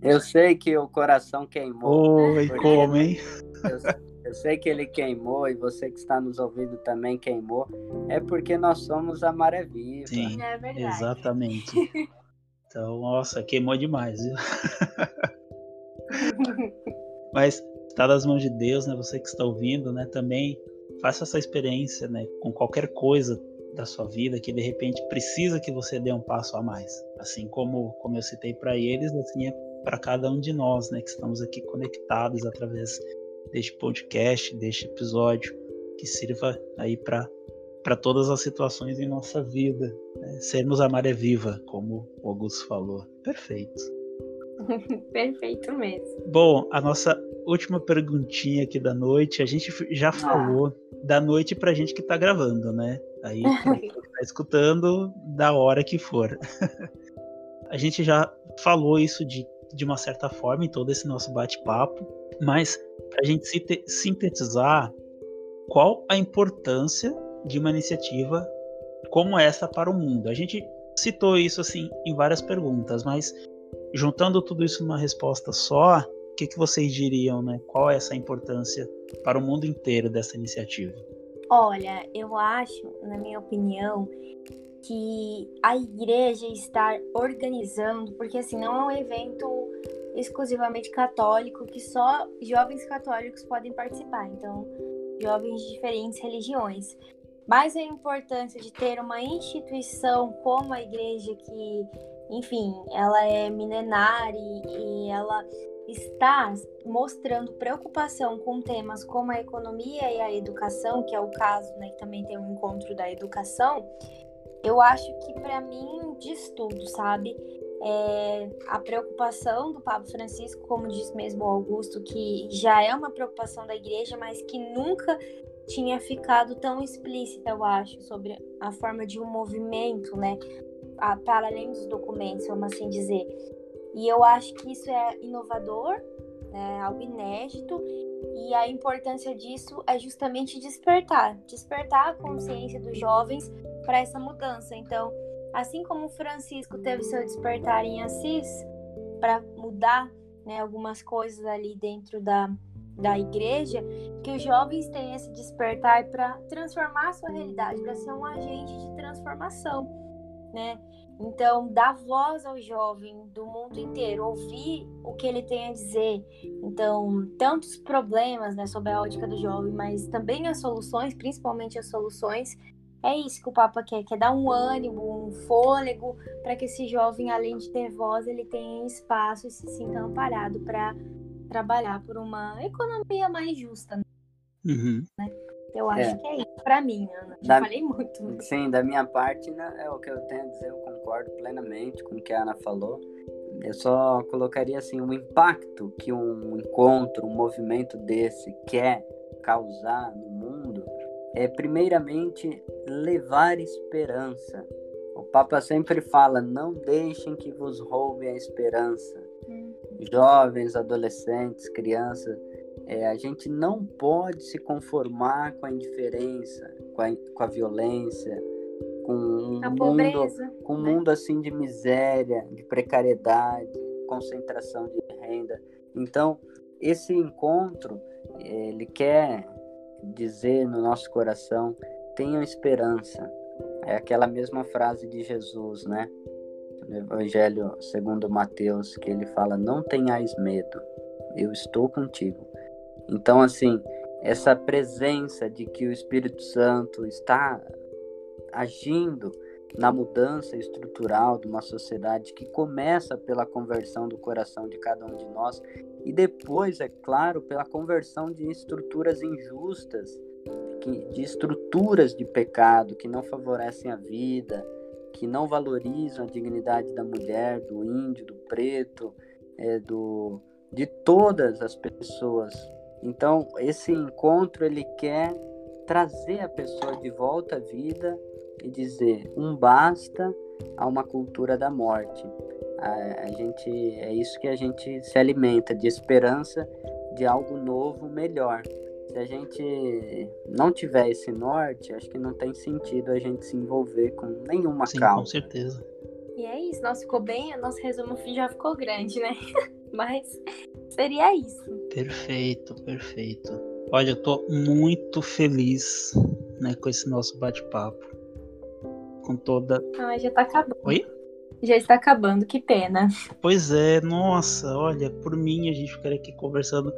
Eu sei que o coração queimou. Oi, como, hein? Eu, eu sei que ele queimou e você que está nos ouvindo também queimou. É porque nós somos a maré viva. Sim, é exatamente. Então, nossa, queimou demais, viu? Mas está nas mãos de Deus, né? Você que está ouvindo, né? Também faça essa experiência, né? Com qualquer coisa da sua vida que de repente precisa que você dê um passo a mais. Assim como, como eu citei para eles, assim é para cada um de nós, né? Que estamos aqui conectados através deste podcast, deste episódio, que sirva aí para para todas as situações em nossa vida. Né? Sermos a maré viva, como o Augusto falou. Perfeito. Perfeito mesmo. Bom, a nossa última perguntinha aqui da noite, a gente já ah. falou da noite pra gente que tá gravando, né? Aí tá escutando da hora que for. a gente já falou isso de, de uma certa forma em todo esse nosso bate-papo, mas pra gente sintetizar qual a importância de uma iniciativa como essa para o mundo. A gente citou isso assim em várias perguntas, mas juntando tudo isso numa resposta só, o que, que vocês diriam, né? Qual é essa importância para o mundo inteiro dessa iniciativa? Olha, eu acho, na minha opinião, que a igreja está organizando, porque assim, não é um evento exclusivamente católico que só jovens católicos podem participar, então jovens de diferentes religiões. Mas a importância de ter uma instituição como a igreja que, enfim, ela é milenária e, e ela está mostrando preocupação com temas como a economia e a educação, que é o caso, né, que também tem um encontro da educação, eu acho que para mim diz tudo, sabe? É, a preocupação do Papa Francisco, como diz mesmo Augusto, que já é uma preocupação da igreja, mas que nunca tinha ficado tão explícita, eu acho, sobre a forma de um movimento, né? A, para além dos documentos, vamos assim dizer. E eu acho que isso é inovador, é algo inédito, e a importância disso é justamente despertar despertar a consciência dos jovens para essa mudança. Então, assim como Francisco teve seu despertar em Assis, para mudar né, algumas coisas ali dentro da, da igreja, que os jovens tenham esse despertar para transformar a sua realidade, para ser um agente de transformação, né? Então, dar voz ao jovem do mundo inteiro, ouvir o que ele tem a dizer. Então, tantos problemas né, sobre a ótica do jovem, mas também as soluções, principalmente as soluções. É isso que o Papa quer, quer dar um ânimo, um fôlego, para que esse jovem, além de ter voz, ele tenha espaço e se sinta amparado para trabalhar por uma economia mais justa. Uhum. Eu acho é. que é isso para mim, Ana. Da, falei muito. Sim, da minha parte, né, é o que eu tenho a dizer, eu concordo plenamente com o que a Ana falou. Eu só colocaria assim o impacto que um encontro, um movimento desse quer causar no mundo é primeiramente levar esperança. O Papa sempre fala: não deixem que vos roubem a esperança. Hum. Jovens, adolescentes, crianças, é, a gente não pode se conformar com a indiferença, com a, com a violência, com um a mundo, pobreza, com um né? mundo assim de miséria, de precariedade, concentração de renda. Então, esse encontro, ele quer dizer no nosso coração, tenham esperança. É aquela mesma frase de Jesus, né? No Evangelho segundo Mateus, que ele fala: "Não tenhais medo, eu estou contigo". Então, assim, essa presença de que o Espírito Santo está agindo na mudança estrutural de uma sociedade que começa pela conversão do coração de cada um de nós e depois, é claro, pela conversão de estruturas injustas, de estruturas de pecado que não favorecem a vida, que não valorizam a dignidade da mulher, do índio, do preto, é, do, de todas as pessoas então, esse encontro ele quer trazer a pessoa de volta à vida e dizer: um basta a uma cultura da morte. A, a gente é isso que a gente se alimenta de esperança de algo novo, melhor. Se a gente não tiver esse norte, acho que não tem sentido a gente se envolver com nenhuma Sim, causa. com certeza. E é isso, nosso ficou bem, nosso resumo já ficou grande, né? Mas seria isso. Perfeito, perfeito. Olha, eu tô muito feliz né, com esse nosso bate-papo. Com toda. Ah, já tá acabando. Oi? Já está acabando, que pena. Pois é, nossa, olha, por mim a gente ficaria aqui conversando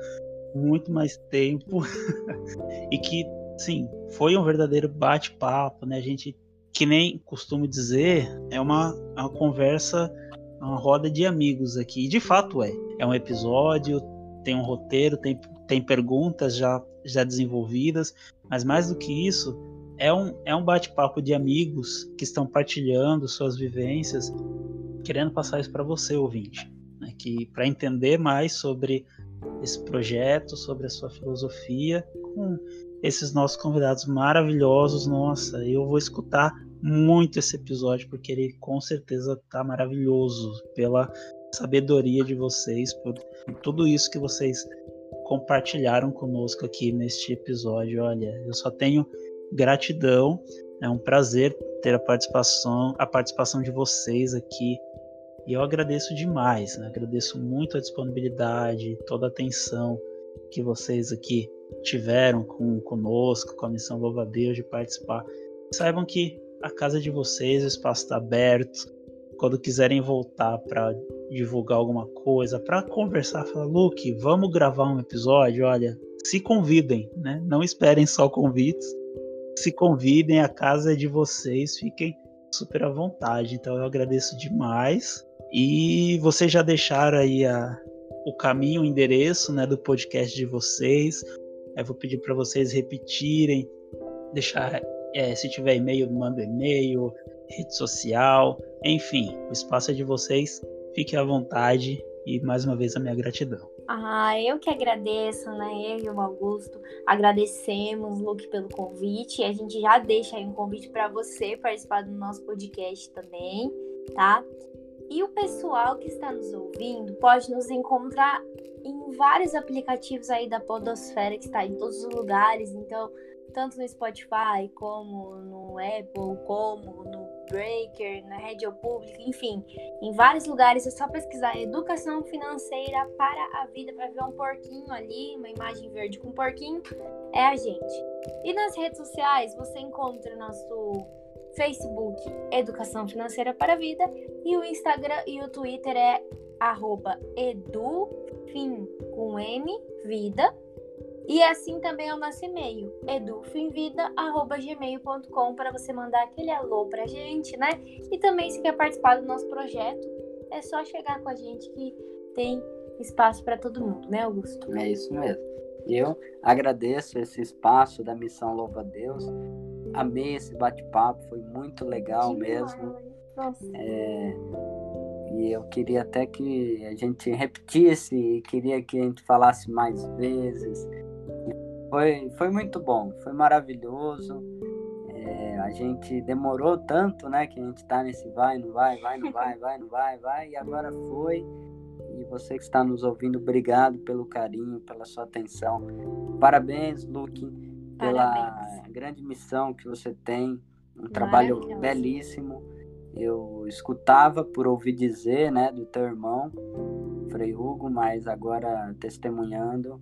muito mais tempo. e que, sim, foi um verdadeiro bate-papo, né? A gente, que nem costumo dizer, é uma, uma conversa, uma roda de amigos aqui. E de fato é. É um episódio, tem um roteiro, tem, tem perguntas já, já desenvolvidas, mas mais do que isso, é um, é um bate-papo de amigos que estão partilhando suas vivências, querendo passar isso para você, ouvinte. Né? Que para entender mais sobre esse projeto, sobre a sua filosofia, com esses nossos convidados maravilhosos. Nossa, eu vou escutar muito esse episódio, porque ele com certeza tá maravilhoso pela sabedoria de vocês, por tudo isso que vocês compartilharam conosco aqui neste episódio. Olha, eu só tenho gratidão, é um prazer ter a participação, a participação de vocês aqui. E eu agradeço demais, né? agradeço muito a disponibilidade, toda a atenção que vocês aqui tiveram com conosco, com a missão Louva a Deus de participar. Saibam que a casa de vocês, o espaço está aberto. Quando quiserem voltar para divulgar alguma coisa, para conversar, falar, Luke, vamos gravar um episódio, olha, se convidem, né? Não esperem só convites. Se convidem, a casa é de vocês, fiquem super à vontade. Então eu agradeço demais. E vocês já deixaram aí a, o caminho, o endereço né, do podcast de vocês. Eu vou pedir para vocês repetirem, deixar, é, se tiver e-mail, manda e-mail, rede social, enfim, o espaço é de vocês. Fiquem à vontade e mais uma vez a minha gratidão. Ah, eu que agradeço, né? Eu e o Augusto agradecemos, Luke, pelo convite. A gente já deixa aí um convite para você participar do nosso podcast também, tá? E o pessoal que está nos ouvindo pode nos encontrar em vários aplicativos aí da Podosfera, que está em todos os lugares. Então, tanto no Spotify, como no Apple, como no Breaker, na Rede Pública, enfim, em vários lugares é só pesquisar educação financeira para a vida, para ver um porquinho ali, uma imagem verde com um porquinho, é a gente. E nas redes sociais você encontra nosso Facebook Educação Financeira para a Vida e o Instagram e o Twitter é arroba edufim com M, vida, e assim também é o nosso e-mail, edufinvida.gmail.com, para você mandar aquele alô pra gente, né? E também, se quer participar do nosso projeto, é só chegar com a gente que tem espaço para todo mundo, né, Augusto? É isso mesmo. Eu agradeço esse espaço da Missão Louva a Deus. Amei esse bate-papo, foi muito legal mesmo. Nossa. É, e eu queria até que a gente repetisse, e queria que a gente falasse mais vezes. Foi, foi muito bom, foi maravilhoso. É, a gente demorou tanto, né? Que a gente tá nesse vai, não vai, vai, não vai, vai, não vai, vai, e agora foi. E você que está nos ouvindo, obrigado pelo carinho, pela sua atenção. Parabéns, Luke, pela Parabéns. grande missão que você tem. Um trabalho belíssimo. Eu escutava por ouvir dizer, né, do teu irmão, Frei Hugo, mas agora testemunhando,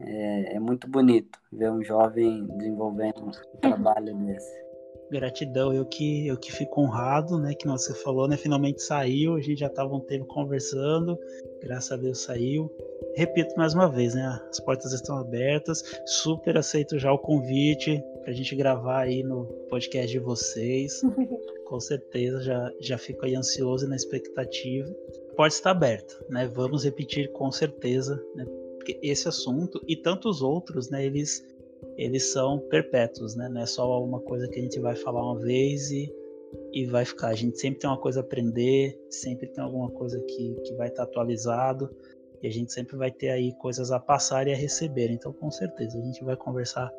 é, é muito bonito ver um jovem desenvolvendo um trabalho desse. Gratidão, eu que, eu que fico honrado, né? Que você falou, né? Finalmente saiu, a gente já estava um tempo conversando, graças a Deus saiu. Repito mais uma vez, né? As portas estão abertas, super aceito já o convite para a gente gravar aí no podcast de vocês. Com certeza, já, já fico aí ansioso e na expectativa. A porta está aberta, né? Vamos repetir com certeza, né? Porque esse assunto e tantos outros, né? Eles eles são perpétuos, né? Não é só uma coisa que a gente vai falar uma vez e, e vai ficar. A gente sempre tem uma coisa a aprender, sempre tem alguma coisa que, que vai estar atualizado e a gente sempre vai ter aí coisas a passar e a receber. Então, com certeza, a gente vai conversar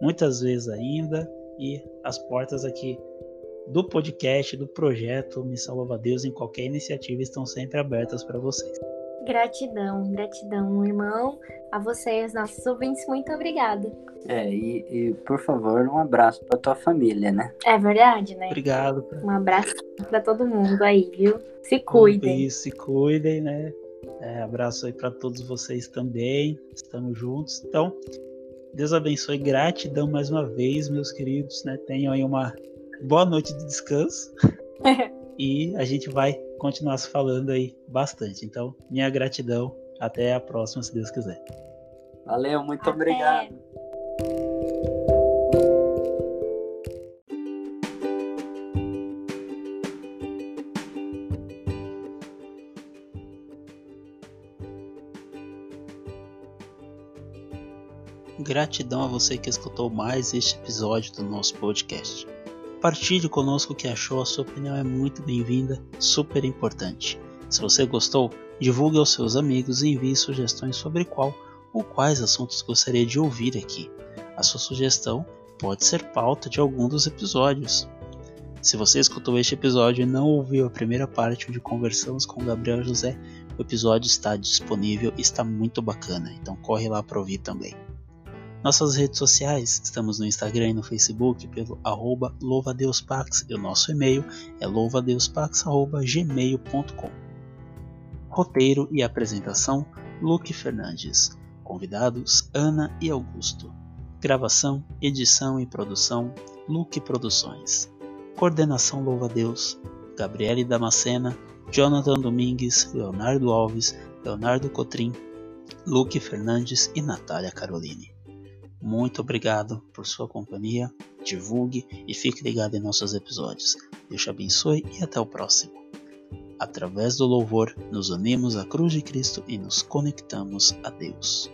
muitas vezes ainda e as portas aqui do podcast, do projeto Me Salva Deus, em qualquer iniciativa, estão sempre abertas para vocês. Gratidão, gratidão, irmão. A vocês, nossos ouvintes, muito obrigada. É, e, e por favor, um abraço para tua família, né? É verdade, né? Obrigado. Um abraço para todo mundo aí, viu? Se cuidem. Isso, se cuidem, né? É, abraço aí para todos vocês também. Estamos juntos. Então, Deus abençoe. Gratidão mais uma vez, meus queridos. Né? Tenham aí uma boa noite de descanso. e a gente vai continuar se falando aí bastante. Então, minha gratidão. Até a próxima, se Deus quiser. Valeu, muito Até. obrigado. Gratidão a você que escutou mais este episódio do nosso podcast. Partilhe conosco o que achou, a sua opinião é muito bem-vinda, super importante. Se você gostou, divulgue aos seus amigos e envie sugestões sobre qual ou quais assuntos gostaria de ouvir aqui. A sua sugestão pode ser pauta de algum dos episódios. Se você escutou este episódio e não ouviu a primeira parte onde conversamos com Gabriel José, o episódio está disponível e está muito bacana, então corre lá para ouvir também. Nossas redes sociais, estamos no Instagram e no Facebook pelo arroba louvadeuspax e o nosso e-mail é louvadeuspax.gmail.com Roteiro e apresentação, Luke Fernandes. Convidados, Ana e Augusto. Gravação, edição e produção, Luke Produções. Coordenação Louva Deus, Gabriele Damascena, Jonathan Domingues, Leonardo Alves, Leonardo Cotrim, Luke Fernandes e Natália Caroline. Muito obrigado por sua companhia, divulgue e fique ligado em nossos episódios. Deus te abençoe e até o próximo. Através do louvor, nos unimos à cruz de Cristo e nos conectamos a Deus.